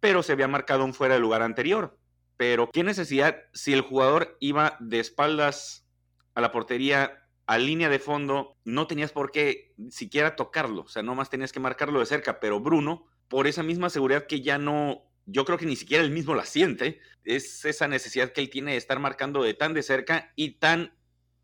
[SPEAKER 1] pero se había marcado un fuera de lugar anterior. Pero qué necesidad si el jugador iba de espaldas a la portería a línea de fondo, no tenías por qué siquiera tocarlo, o sea, nomás tenías que marcarlo de cerca, pero Bruno, por esa misma seguridad que ya no, yo creo que ni siquiera él mismo la siente, es esa necesidad que él tiene de estar marcando de tan de cerca y tan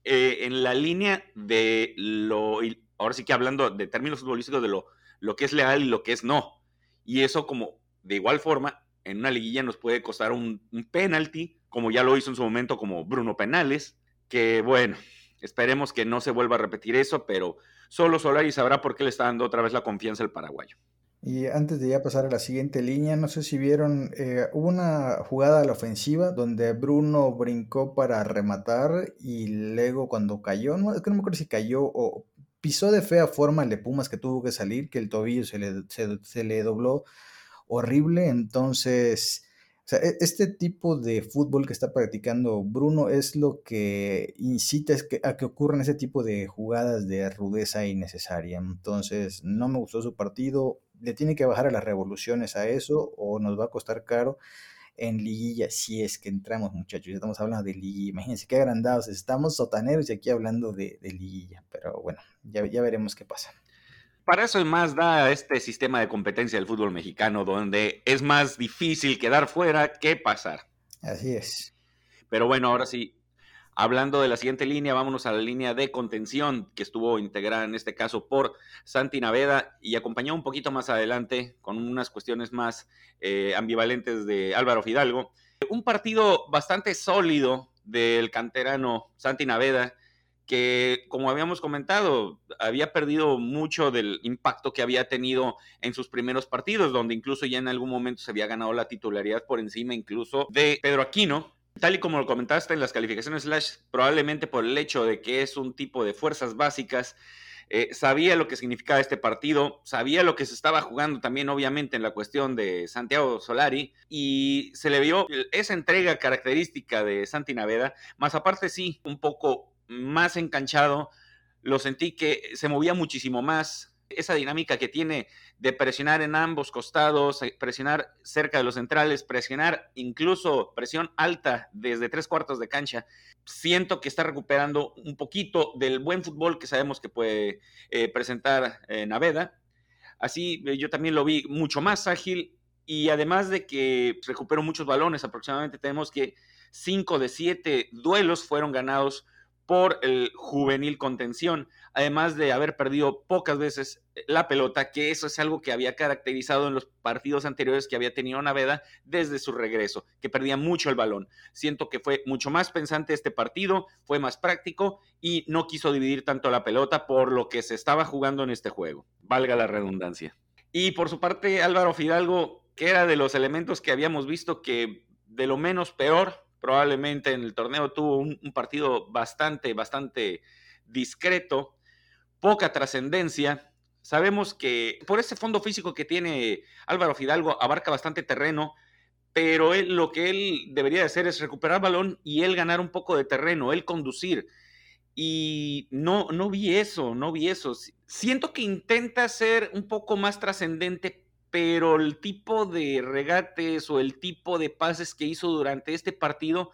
[SPEAKER 1] eh, en la línea de lo ahora sí que hablando de términos futbolísticos de lo, lo que es leal y lo que es no. Y eso como de igual forma en una liguilla nos puede costar un, un penalti, como ya lo hizo en su momento como Bruno Penales, que bueno, esperemos que no se vuelva a repetir eso, pero solo Solari sabrá por qué le está dando otra vez la confianza al paraguayo.
[SPEAKER 3] Y antes de ya pasar a la siguiente línea, no sé si vieron, eh, hubo una jugada a la ofensiva donde Bruno brincó para rematar y luego cuando cayó, no, es que no me acuerdo si cayó o pisó de fea forma el de Pumas que tuvo que salir, que el tobillo se le, se, le dobló horrible. Entonces, sea, e, este tipo de fútbol que está practicando Bruno es lo que incita a que ocurran ese tipo de jugadas de rudeza innecesaria. Entonces, no me gustó su partido. Le tiene que bajar a las revoluciones a eso o nos va a costar caro en liguilla, si es que entramos, muchachos. Estamos hablando de liguilla. Imagínense qué agrandados estamos, sotaneros, y aquí hablando de, liguilla. Pero bueno, ya, ya veremos qué pasa.
[SPEAKER 1] Para eso más da este sistema de competencia del fútbol mexicano, donde es más difícil quedar fuera que pasar.
[SPEAKER 3] Así es.
[SPEAKER 1] Pero bueno, ahora sí, Hablando de la siguiente línea, vámonos a la línea de contención que estuvo integrada en este caso por Santi Naveda y acompañó un poquito más adelante con unas cuestiones más eh, ambivalentes de Álvaro Fidalgo. Un partido bastante sólido del canterano Santi Naveda que, como habíamos comentado, había perdido mucho del impacto que había tenido en sus primeros partidos, donde incluso ya en algún momento se había ganado la titularidad por encima incluso de Pedro Aquino, Tal y como lo comentaste en las calificaciones Slash, probablemente por el hecho de que es un tipo de fuerzas básicas, eh, sabía lo que significaba este partido, sabía lo que se estaba jugando también obviamente en la cuestión de Santiago Solari y se le vio esa entrega característica de Santi Naveda, más aparte sí, un poco más enganchado, lo sentí que se movía muchísimo más, esa dinámica que tiene de presionar en ambos costados, eh, presionar cerca de los centrales, presionar incluso presión alta desde tres cuartos de cancha, siento que está recuperando un poquito del buen fútbol que sabemos que puede eh, presentar eh, Naveda. Así yo también lo vi mucho más ágil y además de que recuperó muchos balones, aproximadamente tenemos que cinco de siete duelos fueron ganados por el juvenil contención, además de haber perdido pocas veces la pelota, que eso es algo que había caracterizado en los partidos anteriores que había tenido Naveda desde su regreso, que perdía mucho el balón. Siento que fue mucho más pensante este partido, fue más práctico y no quiso dividir tanto la pelota por lo que se estaba jugando en este juego, valga la redundancia. Y por su parte, Álvaro Fidalgo, que era de los elementos que habíamos visto que de lo menos peor probablemente en el torneo tuvo un, partido bastante, bastante discreto, poca trascendencia. Sabemos que por ese fondo físico que tiene Álvaro Fidalgo abarca bastante terreno, pero lo que él debería hacer es recuperar balón y él ganar un poco de terreno, él conducir. Y no, no vi eso, no vi eso. Siento que intenta ser un poco más trascendente, pero el tipo de regates o el tipo de pases que hizo durante este partido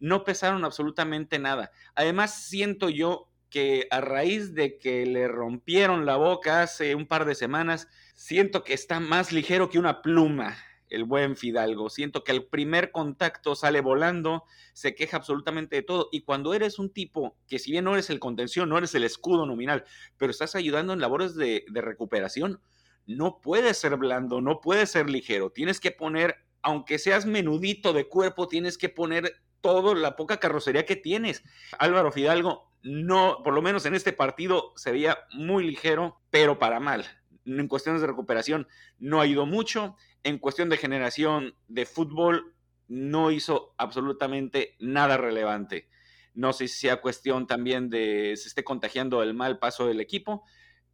[SPEAKER 1] no pesaron absolutamente nada. Además, siento yo que a raíz de que le rompieron la boca hace un par de semanas, siento que está más ligero que una pluma el buen Fidalgo. Siento que al primer contacto sale volando, se queja absolutamente de todo. Y cuando eres un tipo que si bien no eres el contención, no eres el escudo nominal, pero estás ayudando en labores de, de recuperación, no puede ser blando, no puede ser ligero. Tienes que poner, aunque seas menudito de cuerpo, tienes que poner todo la poca carrocería que tienes. Álvaro Fidalgo, no, por lo menos en este partido se veía muy ligero, pero para mal. En cuestiones de recuperación no ha ido mucho. En cuestión de generación de fútbol, no hizo absolutamente nada relevante. No sé si sea cuestión también de se esté contagiando el mal paso del equipo,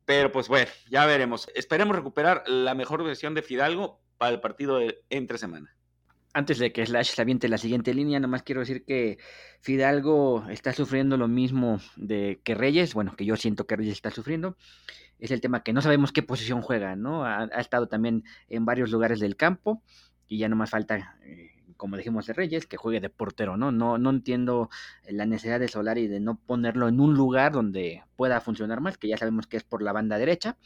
[SPEAKER 1] pero pues bueno, ya veremos. Esperemos recuperar la mejor versión de Fidalgo para el partido de entre semana.
[SPEAKER 2] Antes de que Slash se aviente la siguiente línea, nomás quiero decir que Fidalgo está sufriendo lo mismo de que Reyes, bueno, que yo siento que Reyes está sufriendo. Es el tema que no sabemos qué posición juega, ¿no? Ha, estado también en varios lugares del campo y ya nomás falta eh, como dijimos de Reyes, que juegue de portero, ¿no? No, no entiendo la necesidad de Solari de no ponerlo en un lugar donde pueda funcionar más, que ya sabemos que es por la banda derecha.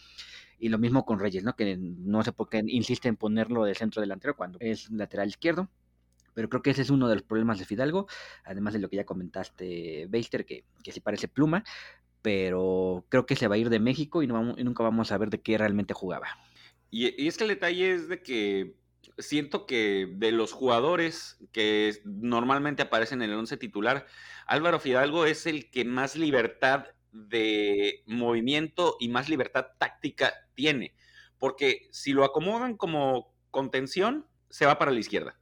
[SPEAKER 2] Y lo mismo con Reyes, ¿no? Que no sé por qué insiste en ponerlo de centro delantero cuando es lateral izquierdo. Pero creo que ese es uno de los problemas de Fidalgo, además de lo que ya comentaste, Beister, que, que sí parece pluma, pero creo que se va a ir de México y, nunca vamos a ver de qué realmente jugaba.
[SPEAKER 1] Y, y, es que el detalle es de que siento que de los jugadores que normalmente aparecen en el once titular, Álvaro Fidalgo es el que más libertad de movimiento y más libertad táctica tiene. Porque si lo acomodan como contención, se va para la izquierda.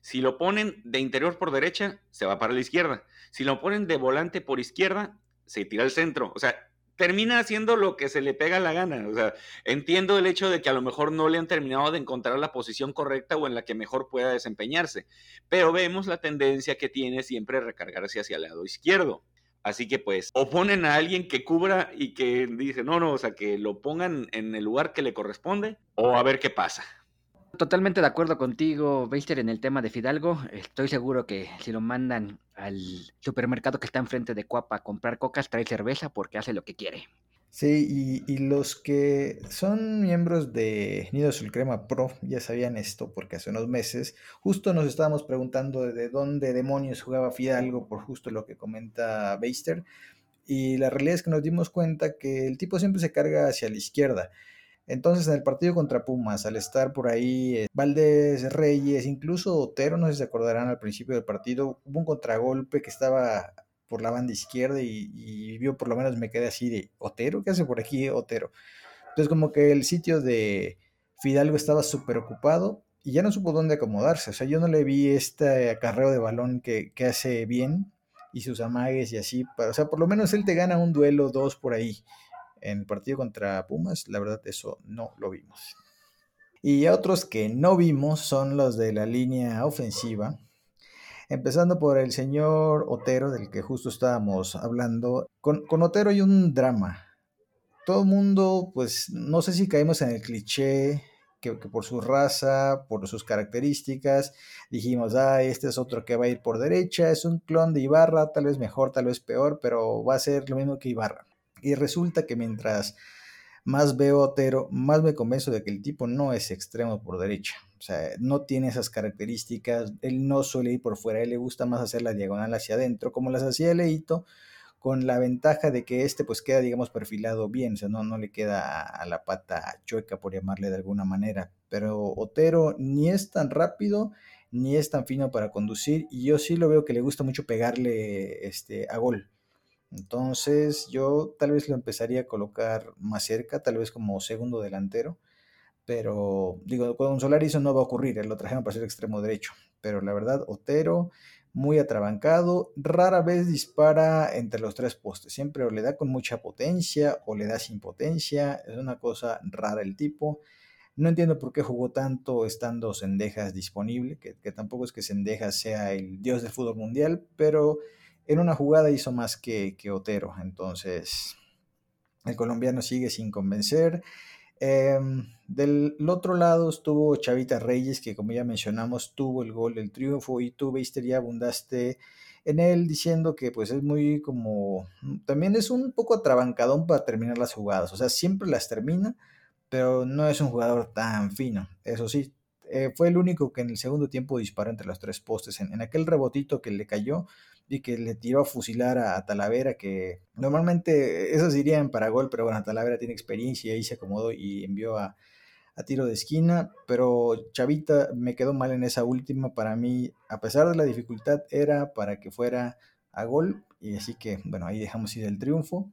[SPEAKER 1] Si lo ponen de interior por derecha, se va para la izquierda. Si lo ponen de volante por izquierda, se tira al centro. O sea, termina haciendo lo que se le pega la gana. O sea, entiendo el hecho de que a lo mejor no le han terminado de encontrar la posición correcta o en la que mejor pueda desempeñarse, pero vemos la tendencia que tiene siempre recargarse hacia el lado izquierdo. Así que pues, o ponen a alguien que cubra y que dice, no, no, o sea, que lo pongan en el lugar que le corresponde, o a ver qué pasa.
[SPEAKER 2] Totalmente de acuerdo contigo, Beister, en el tema de Fidalgo. Estoy seguro que si lo mandan al supermercado que está enfrente de Cuapa a comprar cocas, trae cerveza porque hace lo que quiere.
[SPEAKER 3] Sí, y, los que son miembros de Nido Sulcrema Pro ya sabían esto porque hace unos meses justo nos estábamos preguntando de dónde demonios jugaba Fidalgo por justo lo que comenta Beister. Y la realidad es que nos dimos cuenta que el tipo siempre se carga hacia la izquierda. Entonces, en el partido contra Pumas, al estar por ahí eh, Valdés, Reyes, incluso Otero, no sé si se acordarán al principio del partido, hubo un contragolpe que estaba por la banda izquierda y, vio, por lo menos me quedé así de, ¿Otero? ¿Qué hace por aquí Otero? Entonces, como que el sitio de Fidalgo estaba súper ocupado y ya no supo dónde acomodarse. O sea, yo no le vi este acarreo de balón que, que hace bien y sus amagues y así. o sea, por lo menos él te gana un duelo, dos por ahí en el partido contra Pumas, la verdad eso no lo vimos. Y otros que no vimos son los de la línea ofensiva, empezando por el señor Otero, del que justo estábamos hablando. Con, Otero hay un drama. todo el mundo, pues no sé si caímos en el cliché que, por su raza, por sus características, dijimos, ah, este es otro que va a ir por derecha, es un clon de Ibarra, tal vez mejor, tal vez peor, pero va a ser lo mismo que Ibarra. Y resulta que mientras más veo a Otero, más me convenzo de que el tipo no es extremo por derecha. O sea, no tiene esas características, él no suele ir por fuera, él le gusta más hacer la diagonal hacia adentro, como las hacía Leito, con la ventaja de que este pues queda, digamos, perfilado bien, o sea, no, no le queda a, la pata chueca, por llamarle de alguna manera. Pero Otero ni es tan rápido, ni es tan fino para conducir, y yo sí lo veo que le gusta mucho pegarle este, a gol. Entonces yo tal vez lo empezaría a colocar más cerca, tal vez como segundo delantero, pero digo, con Solari no va a ocurrir, lo trajeron para ser extremo derecho, pero la verdad, Otero muy atrabancado, rara vez dispara entre los tres postes, siempre o le da con mucha potencia o le da sin potencia, es una cosa rara el tipo. No entiendo por qué jugó tanto estando Sendejas disponible, que, tampoco es que Sendejas sea el dios del fútbol mundial, pero en una jugada hizo más que, que Otero, entonces el colombiano sigue sin convencer. Em, del otro lado estuvo Chavita Reyes, que como ya mencionamos, tuvo el gol del triunfo y tú, Beister, ya abundaste en él diciendo que pues es muy como, también es un poco atrabancadón para terminar las jugadas, o sea, siempre las termina, pero no es un jugador tan fino, eso sí, eh, fue el único que en el segundo tiempo disparó entre los tres postes, en, aquel rebotito que le cayó, y que le tiró a fusilar a, Talavera, que normalmente esos irían para gol, pero bueno, Talavera tiene experiencia y ahí se acomodó y envió a, tiro de esquina, pero Chavita me quedó mal en esa última, para mí, a pesar de la dificultad, era para que fuera a gol, y así que, bueno, ahí dejamos ir el triunfo.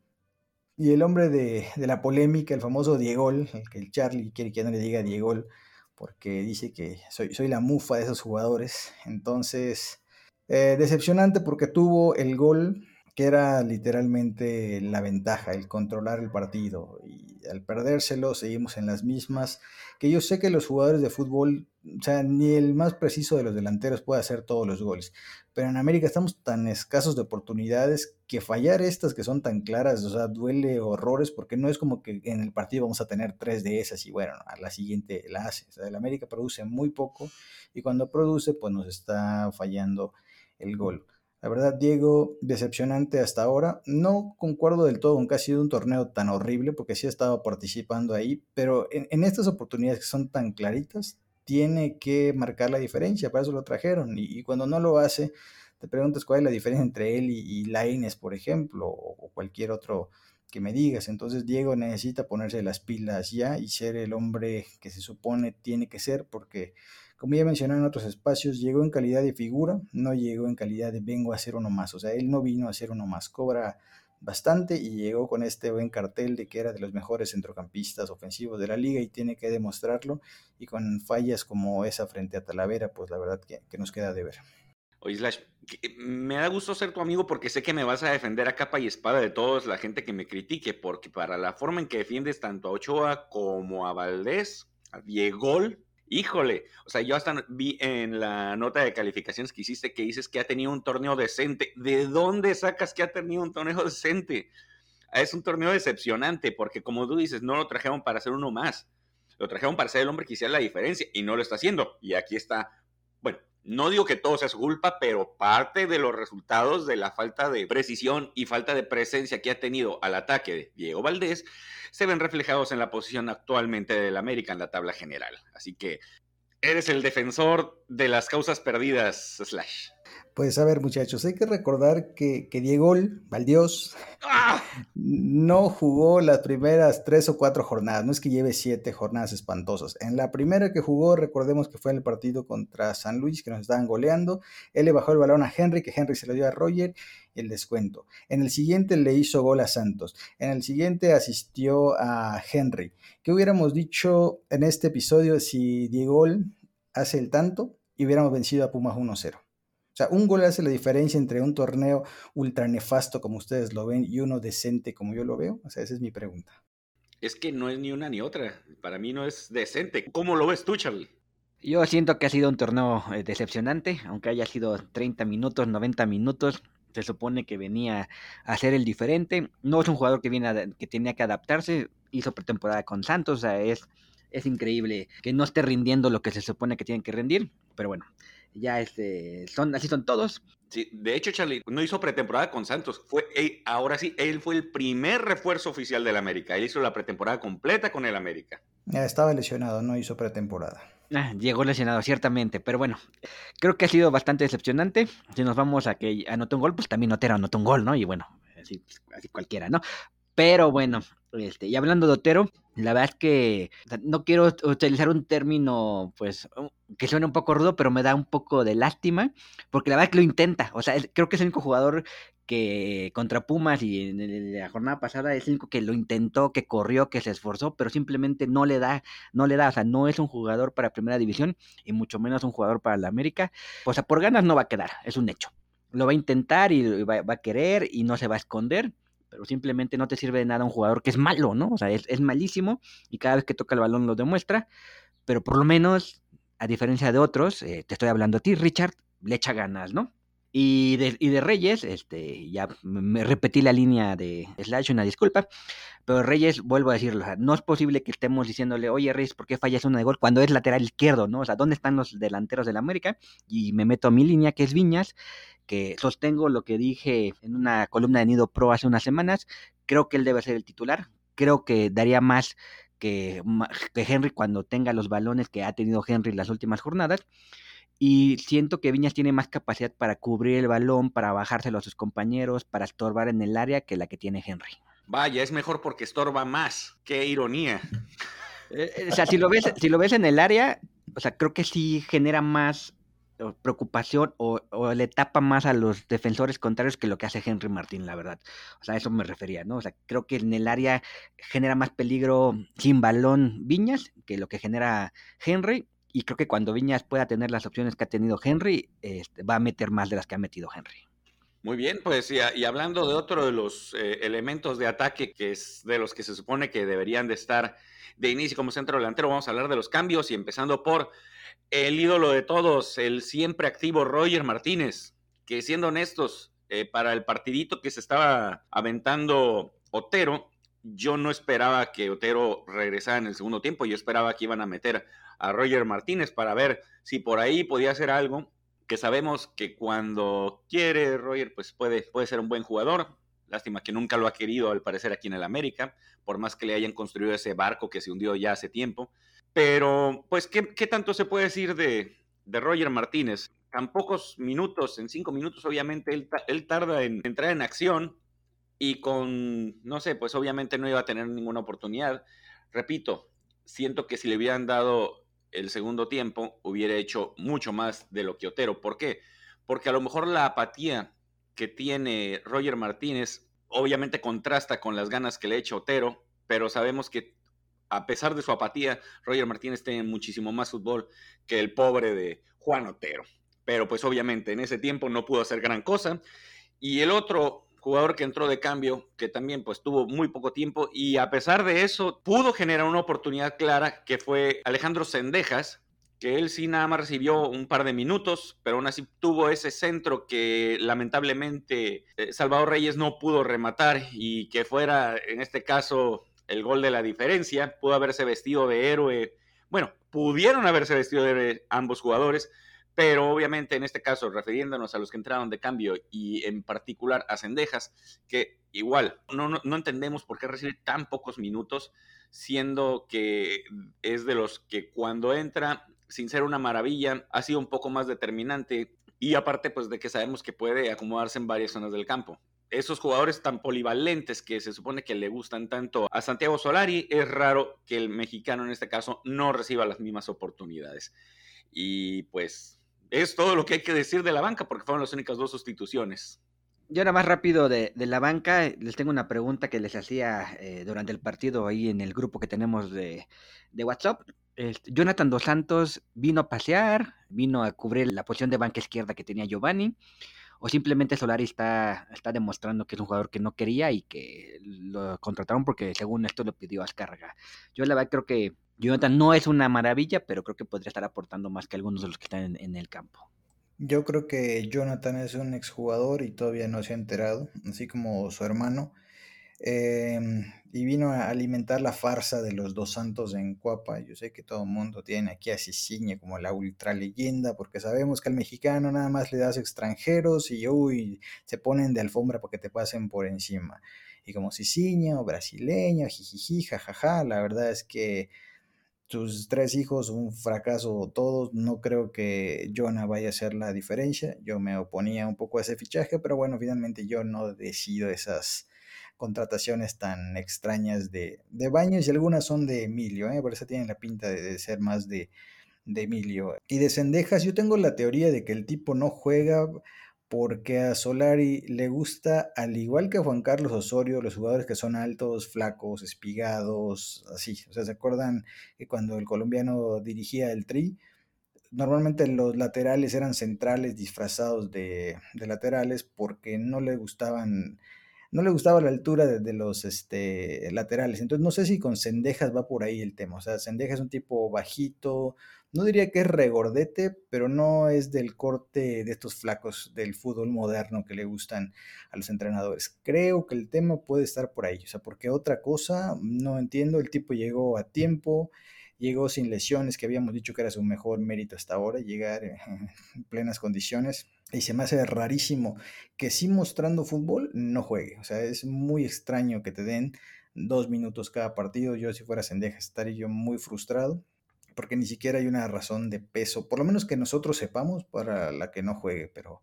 [SPEAKER 3] Y el hombre de, la polémica, el famoso Diego, el que el Charlie quiere que no le diga Diego, porque dice que soy, soy la mufa de esos jugadores, entonces eh, decepcionante porque tuvo el gol que era literalmente la ventaja, el controlar el partido. Y al perdérselo seguimos en las mismas, que yo sé que los jugadores de fútbol, o sea, ni el más preciso de los delanteros puede hacer todos los goles. Pero en América estamos tan escasos de oportunidades que fallar estas que son tan claras, o sea, duele horrores porque no es como que en el partido vamos a tener tres de esas y bueno, a la siguiente la hace. O sea, el América produce muy poco y cuando produce pues nos está fallando el gol. La verdad, Diego, decepcionante hasta ahora. No concuerdo del todo con que ha sido un torneo tan horrible, porque sí ha estado participando ahí, pero en, estas oportunidades que son tan claritas, tiene que marcar la diferencia, para eso lo trajeron. Y, cuando no lo hace, te preguntas cuál es la diferencia entre él y, y Laines, por ejemplo, o, cualquier otro que me digas. Entonces Diego necesita ponerse las pilas ya y ser el hombre que se supone tiene que ser, porque como ya mencioné en otros espacios, llegó en calidad de figura, no llegó en calidad de vengo a hacer uno más. O sea, él no vino a hacer uno más, cobra bastante y llegó con este buen cartel de que era de los mejores centrocampistas ofensivos de la liga y tiene que demostrarlo. Y con fallas como esa frente a Talavera, pues la verdad que, nos queda de ver.
[SPEAKER 1] Oye, Slash, me da gusto ser tu amigo porque sé que me vas a defender a capa y espada de todos la gente que me critique, porque para la forma en que defiendes tanto a Ochoa como a Valdés, a Diego, Híjole, o sea, yo hasta vi en la nota de calificaciones que hiciste que dices que ha tenido un torneo decente. ¿De dónde sacas que ha tenido un torneo decente? Es un torneo decepcionante porque como tú dices, no lo trajeron para hacer uno más. Lo trajeron para ser el hombre que hiciera la diferencia y no lo está haciendo. Y aquí está, no digo que todo sea su culpa, pero parte de los resultados de la falta de precisión y falta de presencia que ha tenido al ataque de Diego Valdés se ven reflejados en la posición actualmente del América en la tabla general. Así que eres el defensor de las causas perdidas, Slash.
[SPEAKER 3] Pues a ver, muchachos, hay que recordar que, que Diego Valdios ¡Ah! no jugó las primeras tres o cuatro jornadas. No es que lleve siete jornadas espantosas. En la primera que jugó, recordemos que fue en el partido contra San Luis, que nos estaban goleando. Él le bajó el balón a Henry, que Henry se lo dio a Roger, el descuento. En el siguiente le hizo gol a Santos. En el siguiente asistió a Henry. ¿Qué hubiéramos dicho en este episodio si Diego hace el tanto y hubiéramos vencido a Pumas 1-0? Sea, un gol hace la diferencia entre un torneo ultra nefasto como ustedes lo ven y uno decente como yo lo veo. O sea, esa es mi pregunta.
[SPEAKER 1] Es que no es ni una ni otra. Para mí no es decente. ¿Cómo lo ves tú, Charlie?
[SPEAKER 2] Yo siento que ha sido un torneo eh, decepcionante, aunque haya sido 30 minutos, 90 minutos. se supone que venía a ser el diferente. No es un jugador que viene que tenía que adaptarse, hizo pretemporada con Santos, o sea, es, es increíble que no esté rindiendo lo que se supone que tiene que rendir, pero bueno, ya este, son, así son todos.
[SPEAKER 1] Sí, de hecho, Charlie no hizo pretemporada con Santos. Fue, ahora sí, él fue el primer refuerzo oficial del América. Él hizo la pretemporada completa con el América.
[SPEAKER 3] estaba lesionado, no hizo pretemporada.
[SPEAKER 2] Ah, llegó lesionado, ciertamente, pero bueno, creo que ha sido bastante decepcionante. Si nos vamos a que anotó un gol, pues también Otero anotó un gol, ¿no? Y bueno, así, así cualquiera, ¿no? Pero bueno, este, y hablando de Otero, la verdad es que no quiero utilizar un término, pues, que suene un poco rudo, pero me da un poco de lástima, porque la verdad es que lo intenta. O sea, creo que es el único jugador que contra Pumas y en la jornada pasada es el único que lo intentó, que corrió, que se esforzó, pero simplemente no le da, no le da, o sea, no es un jugador para primera división y mucho menos un jugador para la América. O sea, por ganas no va a quedar, es un hecho. Lo va a intentar y va, a querer y no se va a esconder, pero simplemente no te sirve de nada un jugador que es malo, ¿no? O sea, es, malísimo y cada vez que toca el balón lo demuestra, pero por lo menos, a diferencia de otros, eh, te estoy hablando a ti, Richard, le echa ganas, ¿no? Y de, y de, Reyes, este, ya me repetí la línea de Slash, una disculpa, pero Reyes, vuelvo a decirlo, no es posible que estemos diciéndole, oye Reyes, ¿por qué fallas una de gol cuando es lateral izquierdo, no? O sea, ¿dónde están los delanteros del América? Y me meto a mi línea, que es Viñas, que sostengo lo que dije en una columna de Nido Pro hace unas semanas, creo que él debe ser el titular, creo que daría más que, que Henry cuando tenga los balones que ha tenido Henry en las últimas jornadas y siento que Viñas tiene más capacidad para cubrir el balón, para bajárselo a sus compañeros, para estorbar en el área que la que tiene Henry.
[SPEAKER 1] Vaya, es mejor porque estorba más. Qué ironía.
[SPEAKER 2] Eh, eh, o sea, si lo ves, si lo ves en el área, o sea, creo que sí genera más preocupación o, le tapa más a los defensores contrarios que lo que hace Henry Martín, la verdad. O sea, a eso me refería, ¿no? O sea, creo que en el área genera más peligro sin balón Viñas que lo que genera Henry y creo que cuando Viñas pueda tener las opciones que ha tenido Henry, este, va a meter más de las que ha metido Henry.
[SPEAKER 1] Muy bien, pues y, hablando de otro de los eh, elementos de ataque que es de los que se supone que deberían de estar de inicio como centro delantero, vamos a hablar de los cambios y empezando por el ídolo de todos, el siempre activo Roger Martínez, que siendo honestos, eh, para el partidito que se estaba aventando Otero, yo no esperaba que Otero regresara en el segundo tiempo, yo esperaba que iban a meter a Roger Martínez para ver si por ahí podía hacer algo, que sabemos que cuando quiere Roger, pues puede, puede ser un buen jugador. Lástima que nunca lo ha querido al parecer aquí en el América, por más que le hayan construido ese barco que se hundió ya hace tiempo. Pero, pues, ¿qué, tanto se puede decir de, de Roger Martínez? Tan pocos minutos, en cinco minutos, obviamente, él, él tarda en entrar en acción y con, no sé, pues obviamente no iba a tener ninguna oportunidad. Repito, siento que si le hubieran dado el segundo tiempo hubiera hecho mucho más de lo que Otero. ¿Por qué? Porque a lo mejor la apatía que tiene Roger Martínez obviamente contrasta con las ganas que le echa Otero, pero sabemos que a pesar de su apatía, Roger Martínez tiene muchísimo más fútbol que el pobre de Juan Otero. Pero pues obviamente en ese tiempo no pudo hacer gran cosa. Y el otro jugador que entró de cambio, que también pues tuvo muy poco tiempo y a pesar de eso pudo generar una oportunidad clara que fue Alejandro Sendejas, que él sí nada más recibió un par de minutos, pero aún así tuvo ese centro que lamentablemente eh, Salvador Reyes no pudo rematar y que fuera en este caso el gol de la diferencia, pudo haberse vestido de héroe, bueno, pudieron haberse vestido de ambos jugadores, pero obviamente en este caso, refiriéndonos a los que entraron de cambio y en particular a Cendejas, que igual no, no, entendemos por qué recibe tan pocos minutos, siendo que es de los que cuando entra, sin ser una maravilla, ha sido un poco más determinante y aparte pues de que sabemos que puede acomodarse en varias zonas del campo. Esos jugadores tan polivalentes que se supone que le gustan tanto a Santiago Solari, es raro que el mexicano en este caso no reciba las mismas oportunidades. Y pues es todo lo que hay que decir de la banca, porque fueron las únicas dos sustituciones.
[SPEAKER 2] Yo ahora más rápido de, la banca, les tengo una pregunta que les hacía eh, durante el partido ahí en el grupo que tenemos de, WhatsApp. Este, Jonathan Dos Santos vino a pasear, vino a cubrir la posición de banca izquierda que tenía Giovanni, o simplemente Solari está, está demostrando que es un jugador que no quería y que lo contrataron porque según esto lo pidió Azcárraga. Yo la verdad creo que Jonathan no es una maravilla, pero creo que podría estar aportando más que algunos de los que están en, el campo.
[SPEAKER 3] Yo creo que Jonathan es un exjugador y todavía no se ha enterado, así como su hermano. Em, y vino a alimentar la farsa de los dos santos en Cuapa. Yo sé que todo el mundo tiene aquí a Ciciña como la ultra leyenda, porque sabemos que al mexicano nada más le das extranjeros y uy, se ponen de alfombra para que te pasen por encima. Y como Ciciña o brasileño, jijiji, jajaja, la verdad es que tus tres hijos, un fracaso todos, no creo que Jonah vaya a ser la diferencia. Yo me oponía un poco a ese fichaje, pero bueno, finalmente yo no decido esas contrataciones tan extrañas de, de Baños y algunas son de Emilio, ¿eh? por eso tienen la pinta de, ser más de, de Emilio. Y de Cendejas, yo tengo la teoría de que el tipo no juega porque a Solari le gusta, al igual que a Juan Carlos Osorio, los jugadores que son altos, flacos, espigados, así. O sea, ¿se acuerdan que cuando el colombiano dirigía el Tri? Normalmente los laterales eran centrales disfrazados de, de laterales porque no le gustaban no le gustaba la altura de, los este, laterales. Entonces no sé si con Cendejas va por ahí el tema. O sea, Cendejas es un tipo bajito, no diría que es regordete, pero no es del corte de estos flacos del fútbol moderno que le gustan a los entrenadores. Creo que el tema puede estar por ahí. O sea, porque otra cosa, no entiendo, el tipo llegó a tiempo llegó sin lesiones, que habíamos dicho que era su mejor mérito hasta ahora, llegar [LAUGHS] en plenas condiciones. Y se me hace rarísimo que sí mostrando fútbol no juegue. O sea, es muy extraño que te den dos minutos cada partido. Yo si fuera Sendeja estaría yo muy frustrado porque ni siquiera hay una razón de peso, por lo menos que nosotros sepamos, para la que no juegue. Pero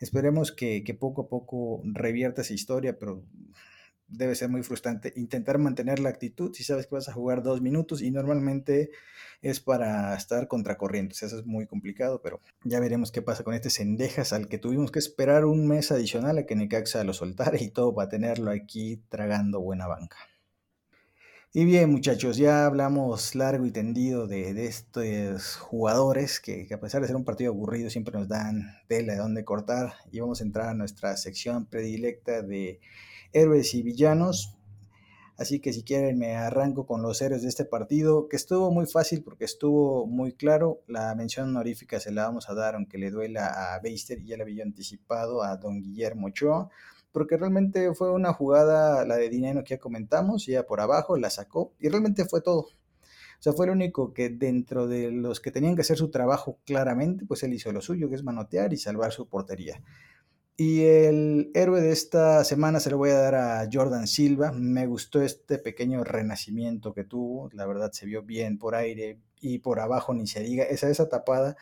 [SPEAKER 3] esperemos que, poco a poco revierta esa historia, pero debe ser muy frustrante intentar mantener la actitud si sabes que vas a jugar dos minutos y normalmente es para estar contracorriente. Eso es muy complicado, pero ya veremos qué pasa con este Sendejas al que tuvimos que esperar un mes adicional a que Necaxa lo soltara y todo para tenerlo aquí tragando buena banca. Y bien, muchachos, ya hablamos largo y tendido de, estos jugadores que, a pesar de ser un partido aburrido siempre nos dan tela de dónde cortar. Y vamos a entrar a nuestra sección predilecta de héroes y villanos. Así que si quieren me arranco con los héroes de este partido, que estuvo muy fácil porque estuvo muy claro. La mención honorífica se la vamos a dar, aunque le duela a Beister, y ya le había anticipado a don Guillermo Ochoa, porque realmente fue una jugada, la de dinero que ya comentamos, ya por abajo la sacó, y realmente fue todo. O sea, fue el único que dentro de los que tenían que hacer su trabajo claramente, pues él hizo lo suyo, que es manotear y salvar su portería. Y el héroe de esta semana se lo voy a dar a Jordan Silva. Me gustó este pequeño renacimiento que tuvo. La verdad se vio bien por aire y por abajo ni se diga. Esa, esa tapada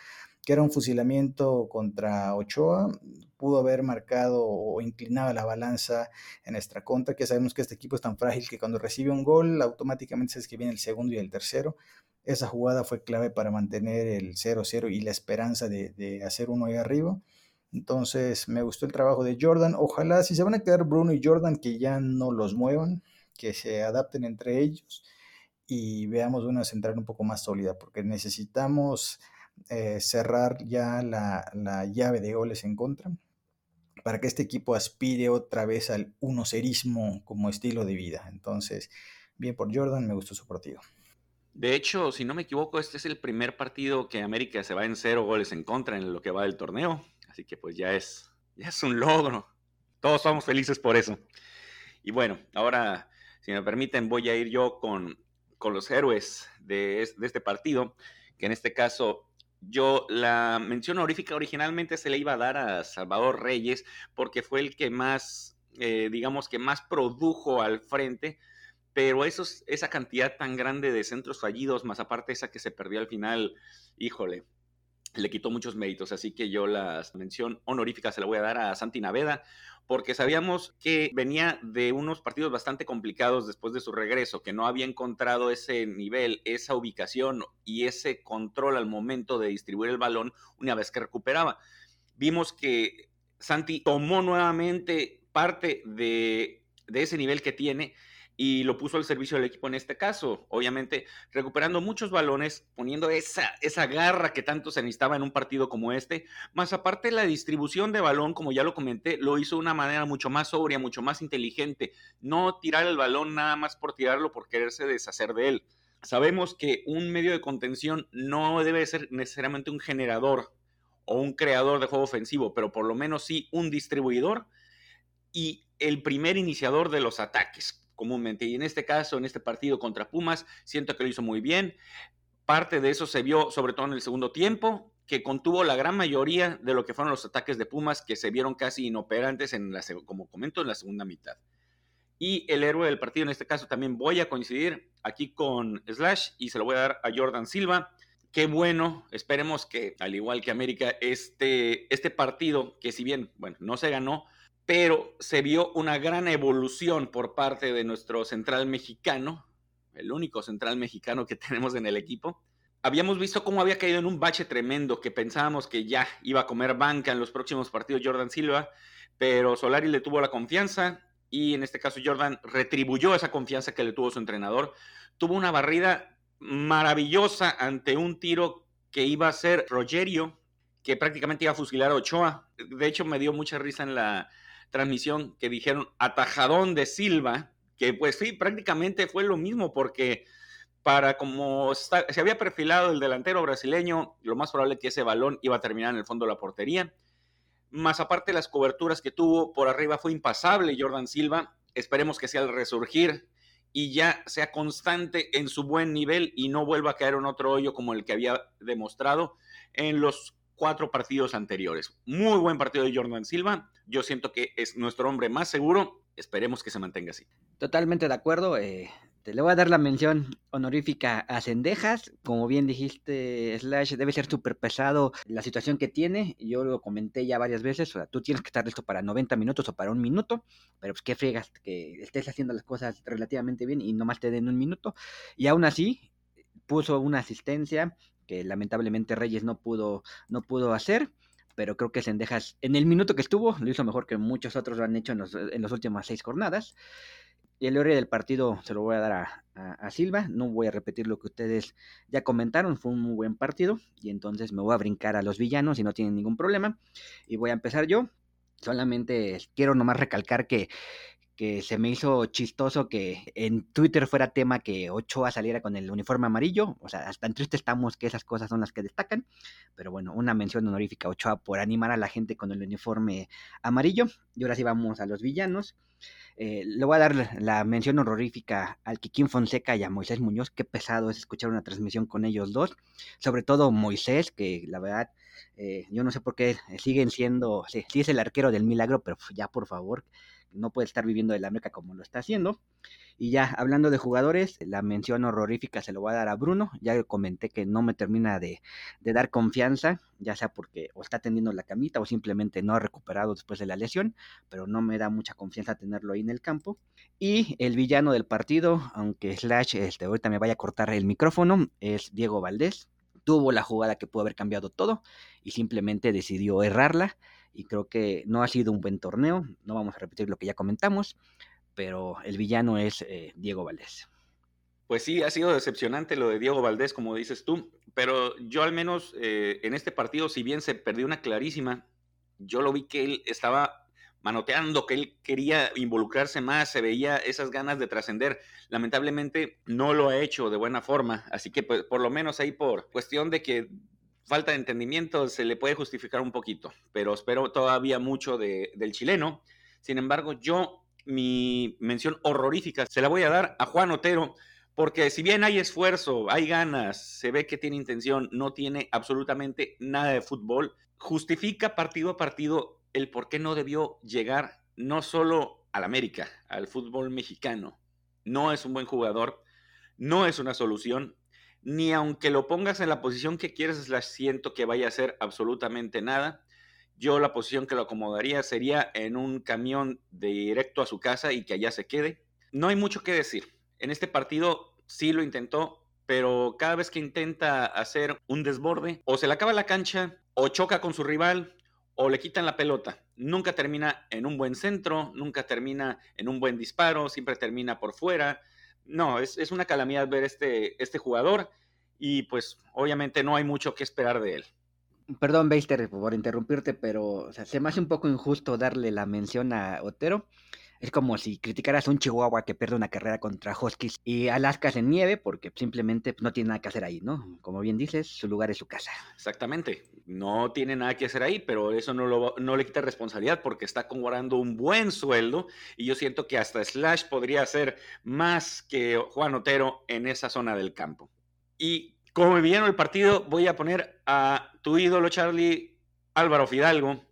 [SPEAKER 3] que era un fusilamiento contra Ochoa, pudo haber marcado o inclinado la balanza en nuestra contra, que sabemos que este equipo es tan frágil que cuando recibe un gol automáticamente se que viene el segundo y el tercero. Esa jugada fue clave para mantener el 0-0 y la esperanza de, de hacer uno ahí arriba. Entonces me gustó el trabajo de Jordan. Ojalá si se van a quedar Bruno y Jordan que ya no los muevan, que se adapten entre ellos y veamos una central un poco más sólida, porque necesitamos eh, cerrar ya la, la, llave de goles en contra para que este equipo aspire otra vez al unocerismo como estilo de vida. Entonces, bien por Jordan, me gustó su partido.
[SPEAKER 1] De hecho, si no me equivoco, este es el primer partido que América se va en cero goles en contra en lo que va del torneo. Así que pues ya es, ya es un logro. Todos somos felices por eso. Y bueno, ahora, si me permiten, voy a ir yo con, con los héroes de, de este partido, que en este caso yo la mención honorífica originalmente se le iba a dar a Salvador Reyes porque fue el que más, eh, digamos que más produjo al frente, pero esa cantidad tan grande de centros fallidos, más aparte esa que se perdió al final, híjole, le quitó muchos méritos, así que yo la mención honorífica se la voy a dar a Santi Naveda, porque sabíamos que venía de unos partidos bastante complicados después de su regreso, que no había encontrado ese nivel, esa ubicación y ese control al momento de distribuir el balón una vez que recuperaba. Vimos que Santi tomó nuevamente parte de, de ese nivel que tiene y lo puso al servicio del equipo en este caso, obviamente recuperando muchos balones, poniendo esa, esa garra que tanto se necesitaba en un partido como este, más aparte la distribución de balón, como ya lo comenté, lo hizo de una manera mucho más sobria, mucho más inteligente, no tirar el balón nada más por tirarlo, por quererse deshacer de él. Sabemos que un medio de contención no debe ser necesariamente un generador o un creador de juego ofensivo, pero por lo menos sí un distribuidor y el primer iniciador de los ataques comúnmente. Y en este caso, en este partido contra Pumas, siento que lo hizo muy bien. Parte de eso se vio sobre todo en el segundo tiempo, que contuvo la gran mayoría de lo que fueron los ataques de Pumas, que se vieron casi inoperantes, en la, como comento, en la segunda mitad. Y el héroe del partido, en este caso, también voy a coincidir aquí con Slash y se lo voy a dar a Jordan Silva. Qué bueno, esperemos que, al igual que América, este, este partido, que si bien, bueno, no se ganó, pero se vio una gran evolución por parte de nuestro central mexicano, el único central mexicano que [LAUGHS] tenemos en el equipo. Habíamos visto cómo había caído en un bache tremendo que pensábamos que ya iba a comer banca en los próximos partidos Jordan Silva, pero Solari le tuvo la confianza y en este caso Jordan retribuyó esa confianza que le tuvo su entrenador. Tuvo una barrida maravillosa ante un tiro que iba a ser Rogerio, que prácticamente iba a fusilar a Ochoa. De hecho, me dio mucha risa en la transmisión que dijeron atajadón de Silva, que pues sí, prácticamente fue lo mismo porque para como se había perfilado el delantero brasileño, lo más probable que ese balón iba a terminar en el fondo de la portería. Más aparte las coberturas que tuvo por arriba fue impasable Jordan Silva. Esperemos que sea el resurgir y ya sea constante en su buen nivel y no vuelva a caer en otro hoyo como el que había demostrado en los cuatro partidos anteriores. Muy buen partido de Jordan Silva. Yo siento que es nuestro hombre más seguro. Esperemos que se mantenga así.
[SPEAKER 2] Totalmente de acuerdo. Eh, te le voy a dar la mención honorífica a Cendejas. Como bien dijiste, Slash, debe ser súper pesado la situación que tiene. Yo lo comenté ya varias veces. O sea, tú tienes que estar listo para 90 minutos o para un minuto. Pero pues qué fregas que estés haciendo las cosas relativamente bien y nomás te den un minuto. Y aún así, puso una asistencia que lamentablemente Reyes no pudo, no pudo hacer pero creo que Cendejas en el minuto que estuvo lo hizo mejor que muchos otros lo han hecho en, los, en las últimas seis jornadas. Y el héroe del partido se lo voy a dar a, Silva. No voy a repetir lo que ustedes ya comentaron. Fue un muy buen partido. Y entonces me voy a brincar a los villanos y no tienen ningún problema. Y voy a empezar yo. Solamente quiero nomás recalcar que, que se me hizo chistoso que en Twitter fuera tema que Ochoa saliera con el uniforme amarillo. O sea, tan triste estamos que esas cosas son las que destacan. Pero bueno, una mención honorífica a Ochoa por animar a la gente con el uniforme amarillo. Y ahora sí vamos a los villanos. Eh, le voy a dar la mención horrorífica al Kikín Fonseca y a Moisés Muñoz. Qué pesado es escuchar una transmisión con ellos dos. Sobre todo Moisés, que la verdad, eh, yo no sé por qué siguen siendo, sí, sí, es el arquero del milagro, pero ya por favor, no puede estar viviendo de la meca como lo está haciendo. Y ya hablando de jugadores, la mención horrorífica se lo voy a dar a Bruno. Ya comenté que no me termina de, dar confianza, ya sea porque o está tendiendo la camita o simplemente no ha recuperado después de la lesión, pero no me da mucha confianza tenerlo ahí en el campo. Y el villano del partido, aunque Slash este, ahorita me vaya a cortar el micrófono, es Diego Valdés. Tuvo la jugada que pudo haber cambiado todo y simplemente decidió errarla y creo que no ha sido un buen torneo. No vamos a repetir lo que ya comentamos, pero el villano es eh, Diego Valdés.
[SPEAKER 1] Pues sí, ha sido decepcionante lo de Diego Valdés, como dices tú, pero yo al menos eh, en este partido, si bien se perdió una clarísima, yo lo vi que él estaba manoteando, que él quería involucrarse más, se veía esas ganas de trascender. Lamentablemente no lo ha hecho de buena forma, así que pues, por lo menos ahí por cuestión de que falta de entendimiento se le puede justificar un poquito, pero espero todavía mucho del chileno. Sin embargo, yo mi mención horrorífica se la voy a dar a Juan Otero, porque si bien hay esfuerzo, hay ganas, se ve que tiene intención, no tiene absolutamente nada de fútbol, justifica partido a partido el por qué no debió llegar no solo al América, al fútbol mexicano. No es un buen jugador, no es una solución, ni aunque lo pongas en la posición que quieres, la siento que vaya a hacer absolutamente nada. Yo la posición que lo acomodaría sería en un camión directo a su casa y que allá se quede. No hay mucho que decir. En este partido sí lo intentó, pero cada vez que intenta hacer un desborde, o se le acaba la cancha, o choca con su rival, o le quitan la pelota. Nunca termina en un buen centro, nunca termina en un buen disparo, siempre termina por fuera no, es, una calamidad ver este, este jugador y pues obviamente no hay mucho que esperar de él.
[SPEAKER 2] Perdón, Beister, por interrumpirte, pero se me hace un poco injusto darle la mención a Otero. Es como si criticaras a un Chihuahua que pierde una carrera contra Huskies y Alaska en nieve porque simplemente pues, no tiene nada que hacer ahí, ¿no? Como bien dices, su lugar es su casa.
[SPEAKER 1] Exactamente. No tiene nada que hacer ahí, pero eso no, le quita responsabilidad porque está cobrando un buen sueldo y yo siento que hasta Slash podría ser más que Juan Otero en esa zona del campo. Y como me vieron el partido, voy a poner a tu ídolo, Charlie Álvaro Fidalgo,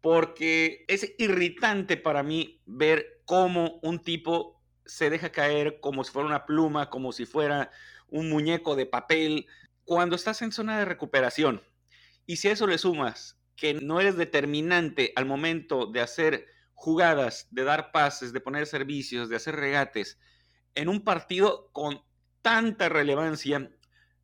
[SPEAKER 1] porque es irritante para mí ver cómo un tipo se deja caer como si fuera una pluma, como si fuera un muñeco de papel, cuando estás en zona de recuperación. Y si a eso le sumas que no eres determinante al momento de hacer jugadas, de dar pases, de poner servicios, de hacer regates, en un partido con tanta relevancia,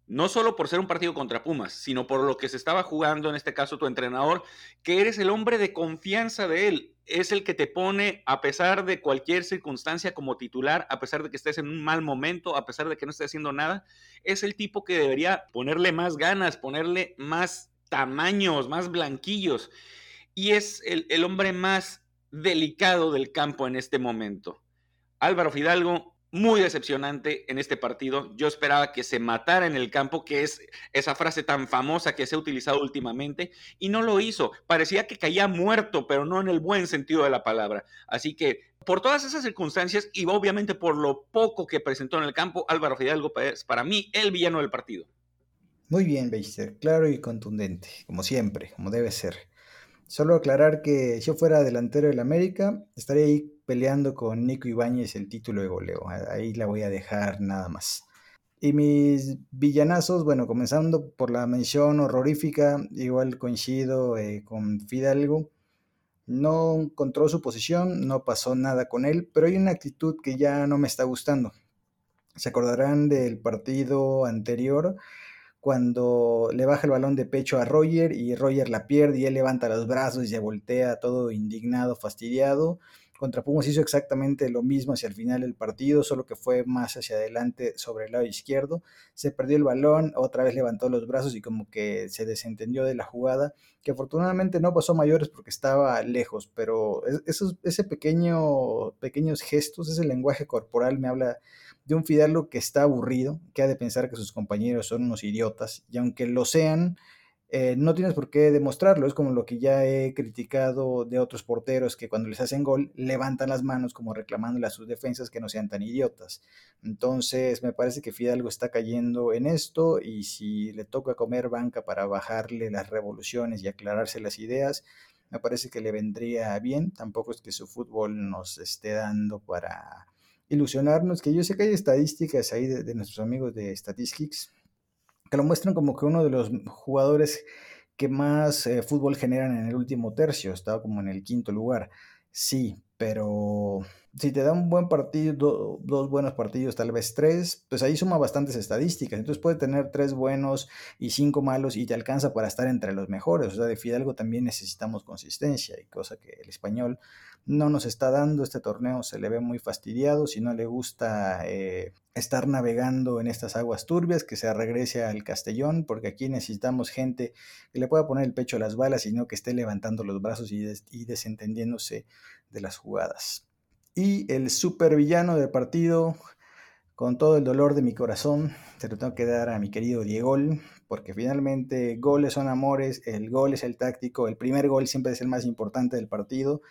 [SPEAKER 1] no solo por ser un partido contra Pumas, sino por lo que se estaba jugando, en este caso tu entrenador, que eres el hombre de confianza de él, es el que te pone a pesar de cualquier circunstancia como titular, a pesar de que estés en un mal momento, a pesar de que no estés haciendo nada, es el tipo que debería ponerle más ganas, ponerle más tamaños, más blanquillos, y es el, hombre más delicado del campo en este momento. Álvaro Fidalgo muy decepcionante en este partido. Yo esperaba que se matara en el campo, que es esa frase tan famosa que se ha utilizado últimamente, y no lo hizo. Parecía que caía muerto, pero no en el buen sentido de la palabra. Así que por todas esas circunstancias y obviamente por lo poco que presentó en el campo, Álvaro Fidalgo es para mí el villano del partido.
[SPEAKER 3] Muy bien, Beister, claro y contundente, como siempre, como debe ser. Solo aclarar que si yo fuera delantero del América, estaría ahí peleando con Nico Ibáñez el título de goleo. Ahí la voy a dejar nada más. Y mis villanazos, bueno, comenzando por la mención horrorífica, igual coincido eh, con Fidalgo. No encontró su posición, no pasó nada con él, pero hay una actitud que ya no me está gustando. Se acordarán del partido anterior cuando le baja el balón de pecho a Roger y Roger la pierde y él levanta los brazos y se voltea todo indignado, fastidiado contra Pumas hizo exactamente lo mismo hacia el final del partido, solo que fue más hacia adelante sobre el lado izquierdo. Se perdió el balón, otra vez levantó los brazos y como que se desentendió de la jugada, que afortunadamente no pasó mayores porque estaba lejos, pero esos ese pequeño, pequeños gestos, ese lenguaje corporal me habla de un Fidalgo que está aburrido, que ha de pensar que sus compañeros son unos idiotas, y aunque lo sean, eh, no tienes por qué demostrarlo. Es como lo que ya he criticado de otros porteros que cuando les hacen gol levantan las manos como reclamándole a sus defensas que no sean tan idiotas. Entonces me parece que Fidalgo está cayendo en esto y si le toca comer banca para bajarle las revoluciones y aclararse las ideas, me parece que le vendría bien. Tampoco es que su fútbol nos esté dando para ilusionarnos, que yo sé que hay estadísticas ahí de, de nuestros amigos de Statistics que lo muestran como que uno de los jugadores que más eh, fútbol generan en el último tercio, estaba como en el quinto lugar. Sí, pero si te da un buen partido, dos buenos partidos, tal vez tres, pues ahí suma bastantes estadísticas. Entonces puede tener tres buenos y cinco malos y te alcanza para estar entre los mejores. O sea, de Fidalgo también necesitamos consistencia y cosa que el español no nos está dando. Este torneo se le ve muy fastidiado. Si no le gusta eh, estar navegando en estas aguas turbias, que se regrese al Castellón, porque aquí necesitamos gente que le pueda poner el pecho a las balas y no que esté levantando los brazos y, y desentendiéndose de las jugadas. Y el supervillano del partido, con todo el dolor de mi corazón, se lo tengo que dar a mi querido Diego, porque finalmente goles son amores, el gol es el táctico, el primer gol siempre es el más importante del partido,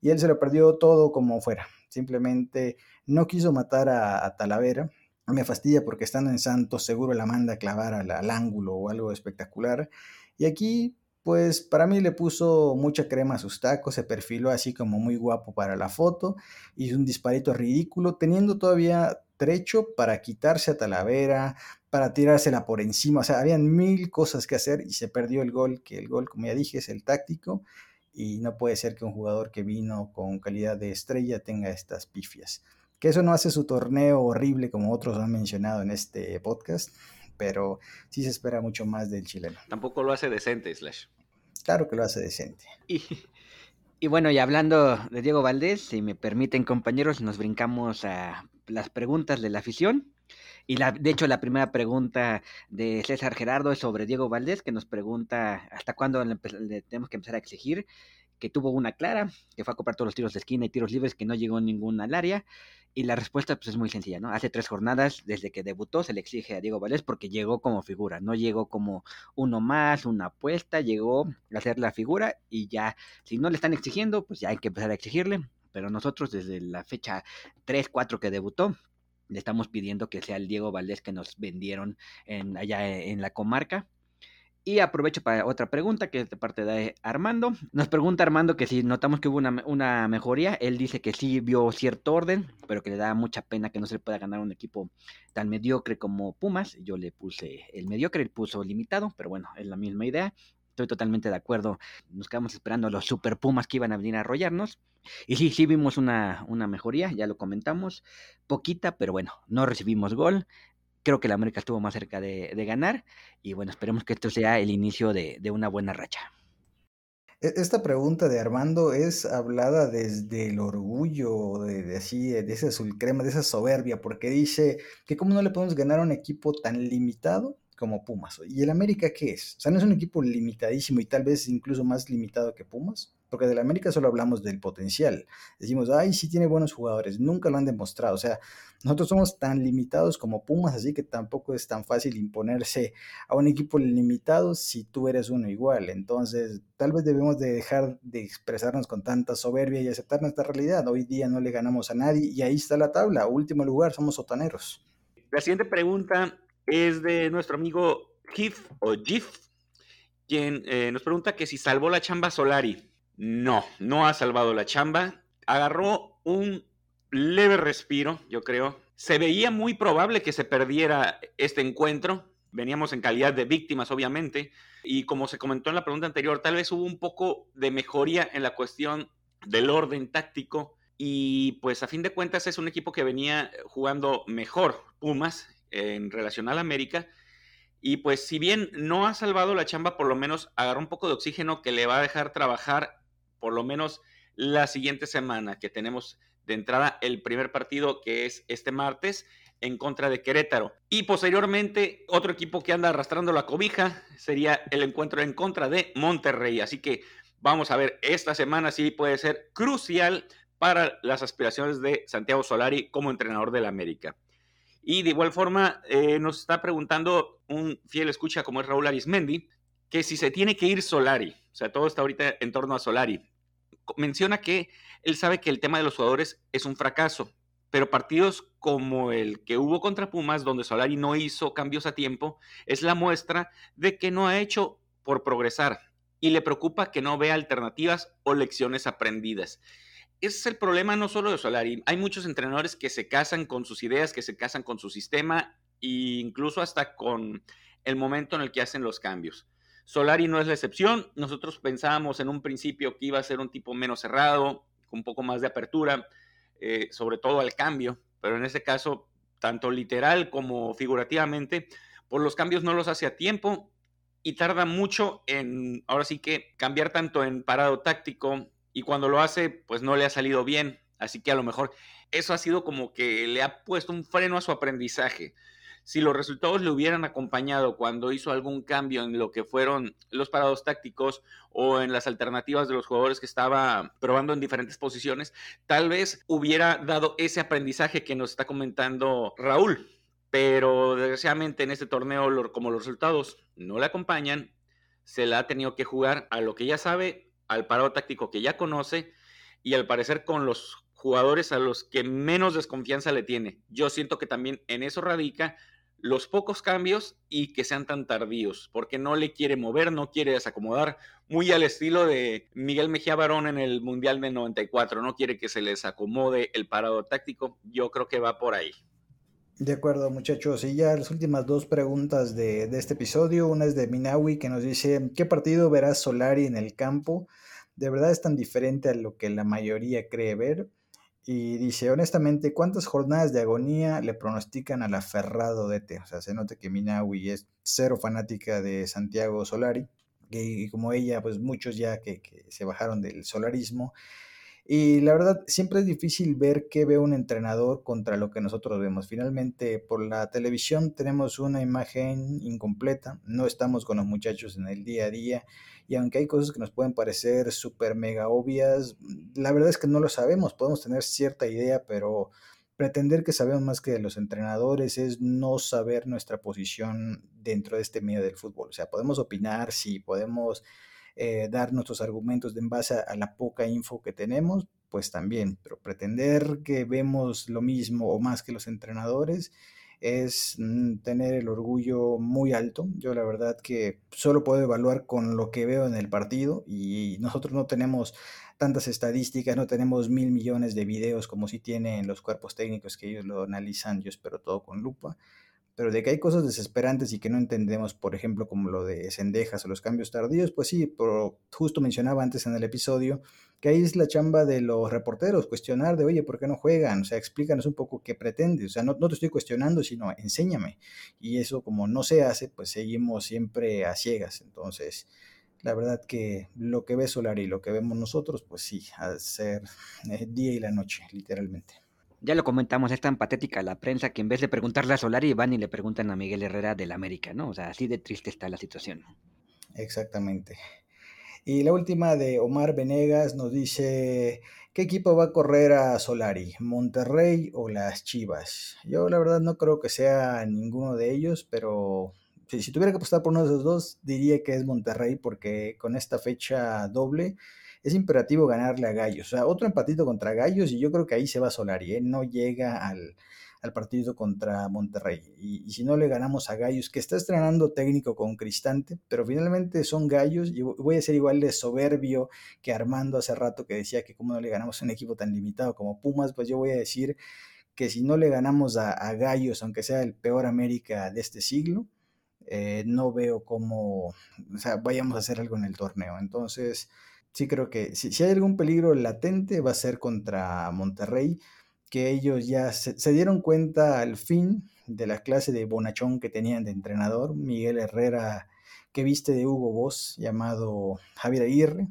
[SPEAKER 3] y él se lo perdió todo como fuera. Simplemente no quiso matar a, Talavera. Me fastidia porque estando en Santos seguro la manda a clavar al, al ángulo o algo espectacular. Y aquí pues para mí le puso mucha crema a sus tacos, se perfiló así como muy guapo para la foto, hizo un disparito ridículo, teniendo todavía trecho para quitarse a Talavera, para tirársela por encima, o sea, habían mil cosas que hacer y se perdió el gol, que el gol, como ya dije, es el táctico, y no puede ser que un jugador que vino con calidad de estrella tenga estas pifias. Que eso no hace su torneo horrible como otros han mencionado en este podcast, pero sí se espera mucho más del chileno.
[SPEAKER 1] Tampoco lo hace decente, Slash.
[SPEAKER 3] Claro que lo hace decente.
[SPEAKER 2] Y, bueno, y hablando de Diego Valdés, si me permiten compañeros, nos brincamos a las preguntas de la afición. Y la, de hecho, la primera pregunta de César Gerardo es sobre Diego Valdés, que nos pregunta hasta cuándo le, tenemos que empezar a exigir que tuvo una clara, que fue a comprar todos los tiros de esquina y tiros libres, que no llegó ninguna al área. Y la respuesta pues, es muy sencilla, ¿no? Hace tres jornadas desde que debutó se le exige a Diego Valdés porque llegó como figura, no llegó como uno más, una apuesta, llegó a hacer la figura y ya, si no le están exigiendo, pues ya hay que empezar a exigirle. Pero nosotros desde la fecha 3, 4 que debutó, le estamos pidiendo que sea el Diego Valdés que nos vendieron en, allá en la comarca y aprovecho para otra pregunta que es de parte de Armando. Nos pregunta Armando que si notamos que hubo una, mejoría. Él dice que sí vio cierto orden, pero que le da mucha pena que no se le pueda ganar un equipo tan mediocre como Pumas. Yo le puse el mediocre, él puso limitado, pero bueno, es la misma idea. Estoy totalmente de acuerdo. Nos quedamos esperando a los super Pumas que iban a venir a arrollarnos. Y sí, sí vimos una, una mejoría, ya lo comentamos. Poquita, pero bueno, no recibimos gol creo que la América estuvo más cerca de, ganar y bueno, esperemos que esto sea el inicio de, una buena racha.
[SPEAKER 3] E, esta pregunta de Armando es hablada desde el orgullo, de, así, de ese azul crema, de esa soberbia, porque dice que cómo no le podemos ganar a un equipo tan limitado como Pumas. ¿Y el América qué es? O sea, no es un equipo limitadísimo y tal vez incluso más limitado que Pumas porque del América solo hablamos del potencial. Decimos, ay, sí tiene buenos jugadores, nunca lo han demostrado. O sea, nosotros somos tan limitados como Pumas, así que tampoco es tan fácil imponerse a un equipo limitado si tú eres uno igual. Entonces, tal vez debemos de dejar de expresarnos con tanta soberbia y aceptar nuestra realidad. Hoy día no le ganamos a nadie y ahí está la tabla. Último lugar, somos sotaneros.
[SPEAKER 1] La siguiente pregunta es de nuestro amigo Gif o Gif, quien eh, nos pregunta que si salvó la chamba Solari. No, no ha salvado la chamba. Agarró un leve respiro, yo creo. Se veía muy probable que se perdiera este encuentro. Veníamos en calidad de víctimas, obviamente. Y como se comentó en la pregunta anterior, tal vez hubo un poco de mejoría en la cuestión del orden táctico. Y pues a fin de cuentas es un equipo que venía jugando mejor Pumas en relación al América. Y pues si bien no ha salvado la chamba, por lo menos agarró un poco de oxígeno que le va a dejar trabajar por lo menos la siguiente semana, que tenemos de entrada el primer partido que es este martes en contra de Querétaro. Y posteriormente, otro equipo que anda arrastrando la cobija sería el encuentro en contra de Monterrey. Así que vamos a ver, esta semana sí puede ser crucial para las aspiraciones de Santiago Solari como entrenador del América. Y de igual forma, eh, nos está preguntando un fiel escucha como es Raúl Arismendi, que si se tiene que ir Solari, o sea, todo está ahorita en torno a Solari, menciona que él sabe que el tema de los jugadores es un fracaso, pero partidos como el que hubo contra Pumas, donde Solari no hizo cambios a tiempo, es la muestra de que no ha hecho por progresar y le preocupa que no vea alternativas o lecciones aprendidas. Ese es el problema no solo de Solari. Hay muchos entrenadores que se casan con sus ideas, que se casan con su sistema e incluso hasta con el momento en el que hacen los cambios. Solari no es la excepción. Nosotros pensábamos en un principio que iba a ser un tipo menos cerrado, con un poco más de apertura, eh, sobre todo al cambio, pero en este caso, tanto literal como figurativamente, por los cambios no los hace a tiempo y tarda mucho en, ahora sí que, cambiar tanto en parado táctico y cuando lo hace, pues no le ha salido bien. Así que a lo mejor eso ha sido como que le ha puesto un freno a su aprendizaje si los resultados le hubieran acompañado cuando hizo algún cambio en lo que fueron los parados tácticos o en las alternativas de los jugadores que estaba probando en diferentes posiciones, tal vez hubiera dado ese aprendizaje que nos está comentando Raúl. Pero desgraciadamente en este torneo, como los resultados no le acompañan, se la ha tenido que jugar a lo que ya sabe, al parado táctico que ya conoce y al parecer con los jugadores a los que menos desconfianza le tiene. Yo siento que también en eso radica los pocos cambios y que sean tan tardíos, porque no le quiere mover, no quiere desacomodar, muy al estilo de Miguel Mejía Barón en el Mundial de 94, no quiere que se les acomode el parado táctico, yo creo que va por ahí.
[SPEAKER 3] De acuerdo, muchachos. Y ya las últimas dos preguntas de, de este episodio. Una es de Minawi que nos dice, ¿qué partido verá Solari en el campo? ¿De verdad es tan diferente a lo que la mayoría cree ver? Y dice, honestamente, ¿cuántas jornadas de agonía le pronostican al aferrado DT? O sea, se nota que Minawi es cero fanática de Santiago Solari, y como ella, pues muchos ya que, se bajaron del solarismo. Y la verdad, siempre es difícil ver qué ve un entrenador contra lo que nosotros vemos. Finalmente, por la televisión tenemos una imagen incompleta, no estamos con los muchachos en el día a día y aunque hay cosas que nos pueden parecer súper mega obvias, la verdad es que no lo sabemos, podemos tener cierta idea, pero pretender que sabemos más que los entrenadores es no saber nuestra posición dentro de este medio del fútbol. O sea, podemos opinar, sí, podemos eh, dar nuestros argumentos en base a, la poca info que tenemos, pues también, pero pretender que vemos lo mismo o más que los entrenadores es mm, tener el orgullo muy alto. Yo la verdad que solo puedo evaluar con lo que veo en el partido y nosotros no tenemos tantas estadísticas, no tenemos mil millones de videos como si tienen los cuerpos técnicos que ellos lo analizan, yo espero todo con lupa pero de que hay cosas desesperantes y que no entendemos, por ejemplo, como lo de Cendejas o los cambios tardíos, pues sí, pero justo mencionaba antes en el episodio que ahí es la chamba de los reporteros, cuestionar de, oye, ¿por qué no juegan? O sea, explícanos un poco qué pretendes. O sea, no, te estoy cuestionando, sino enséñame. Y eso como no se hace, pues seguimos siempre a ciegas. Entonces, la verdad que lo que ve Solari y lo que vemos nosotros, pues sí, a ser eh, día y la noche, literalmente.
[SPEAKER 2] Ya lo comentamos, es tan patética la prensa que en vez de preguntarle a Solari van y le preguntan a Miguel Herrera del América, ¿no? O sea, así de triste está la situación.
[SPEAKER 3] Exactamente. Y la última de Omar Venegas nos dice, ¿qué equipo va a correr a Solari? ¿Monterrey o las Chivas? Yo la verdad no creo que sea ninguno de ellos, pero si, si tuviera que apostar por uno de esos dos, diría que es Monterrey porque con esta fecha doble es imperativo ganarle a Gallos. O sea, otro empatito contra Gallos y yo creo que ahí se va Solari, ¿eh? no llega al, partido contra Monterrey. Y, si no le ganamos a Gallos, que está estrenando técnico con Cristante, pero finalmente son Gallos, y voy a ser igual de soberbio que Armando hace rato que decía que como no le ganamos a un equipo tan limitado como Pumas, pues yo voy a decir que si no le ganamos a, Gallos, aunque sea el peor América de este siglo, eh, no veo cómo, o sea, vayamos a hacer algo en el torneo. Entonces, sí creo que si, hay algún peligro latente va a ser contra Monterrey, que ellos ya se, dieron cuenta al fin de la clase de bonachón que tenían de entrenador, Miguel Herrera, que viste de Hugo Boss, llamado Javier Aguirre.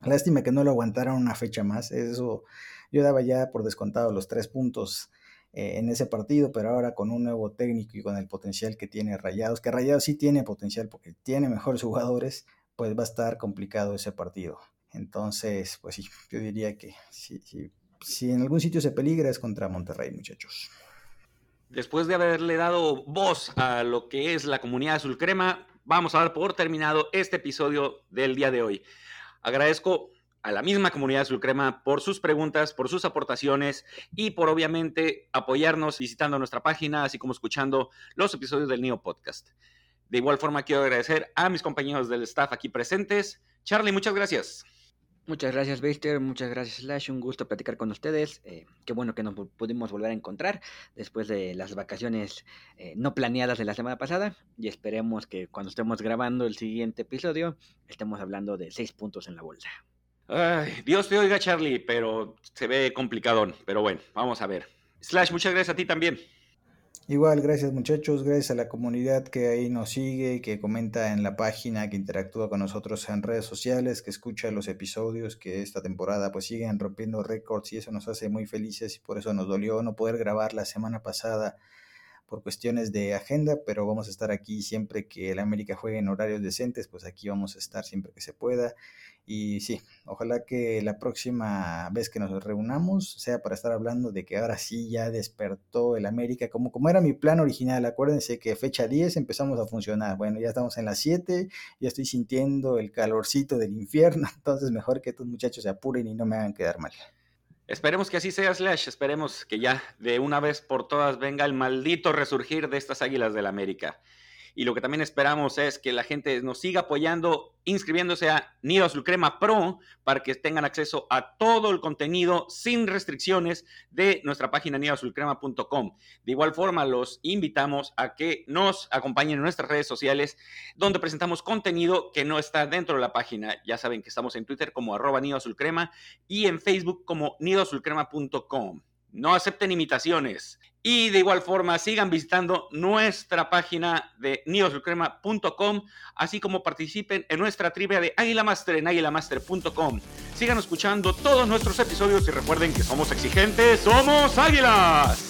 [SPEAKER 3] Lástima que no lo aguantaron una fecha más, eso yo daba ya por descontado los tres puntos eh, en ese partido, pero ahora con un nuevo técnico y con el potencial que tiene Rayados, que Rayados sí tiene potencial porque tiene mejores [LAUGHS] jugadores, pues va a estar complicado ese partido. Entonces, pues sí, yo diría que si, en algún sitio se peligra es contra Monterrey, muchachos.
[SPEAKER 1] Después de haberle dado voz a lo que es la comunidad azul crema, vamos a dar por terminado este episodio del día de hoy. Agradezco a la misma comunidad azul crema por sus preguntas, por sus aportaciones y por obviamente apoyarnos visitando nuestra página, así como escuchando los episodios del Neo Podcast. De igual forma, quiero agradecer a mis compañeros del staff aquí presentes. Charlie, muchas gracias.
[SPEAKER 2] Muchas gracias, Baster. Muchas gracias, Slash. Un gusto platicar con ustedes. Eh, qué bueno que nos pudimos volver a encontrar después de las vacaciones eh, no planeadas de la semana pasada. Y esperemos que cuando estemos grabando el siguiente episodio estemos hablando de seis puntos en la bolsa.
[SPEAKER 1] Ay, Dios te oiga, Charlie, pero se ve complicadón. Pero bueno, vamos a ver. Slash, muchas gracias a ti también.
[SPEAKER 3] Igual, gracias muchachos, gracias a la comunidad que ahí nos sigue, que comenta en la página, que interactúa con nosotros en redes sociales, que escucha los episodios, que esta temporada pues siguen rompiendo récords y eso nos hace muy felices y por eso nos dolió no poder grabar la semana pasada por cuestiones de agenda, pero vamos a estar aquí siempre que el América juegue en horarios decentes, pues aquí vamos a estar siempre que se pueda y sí, ojalá que la próxima vez que nos reunamos sea para estar hablando de que ahora sí ya despertó el América, como, como era mi plan original. Acuérdense que fecha 10 empezamos a funcionar. Bueno, ya estamos en las 7, ya estoy sintiendo el calorcito del infierno, [LAUGHS] entonces mejor que estos muchachos se apuren y no me hagan quedar mal.
[SPEAKER 1] Esperemos que así sea, Slash. Esperemos que ya de una vez por todas venga el maldito resurgir de estas águilas del América. Y lo que también esperamos es que la gente nos siga apoyando, inscribiéndose a Nido Azul Pro para que tengan acceso a todo el contenido sin restricciones de nuestra página nidoazulcrema.com. De igual forma, los invitamos a que nos acompañen en nuestras redes sociales, donde presentamos contenido que no está dentro de la página. Ya saben que estamos en Twitter como arroba Nido y en Facebook como nidoazulcrema.com. No acepten imitaciones. Y de igual forma, sigan visitando nuestra página de nidosulcrema.com, así como participen en nuestra trivia de Águila Master en águilamaster.com. Sigan escuchando todos nuestros episodios y recuerden que somos exigentes, somos águilas.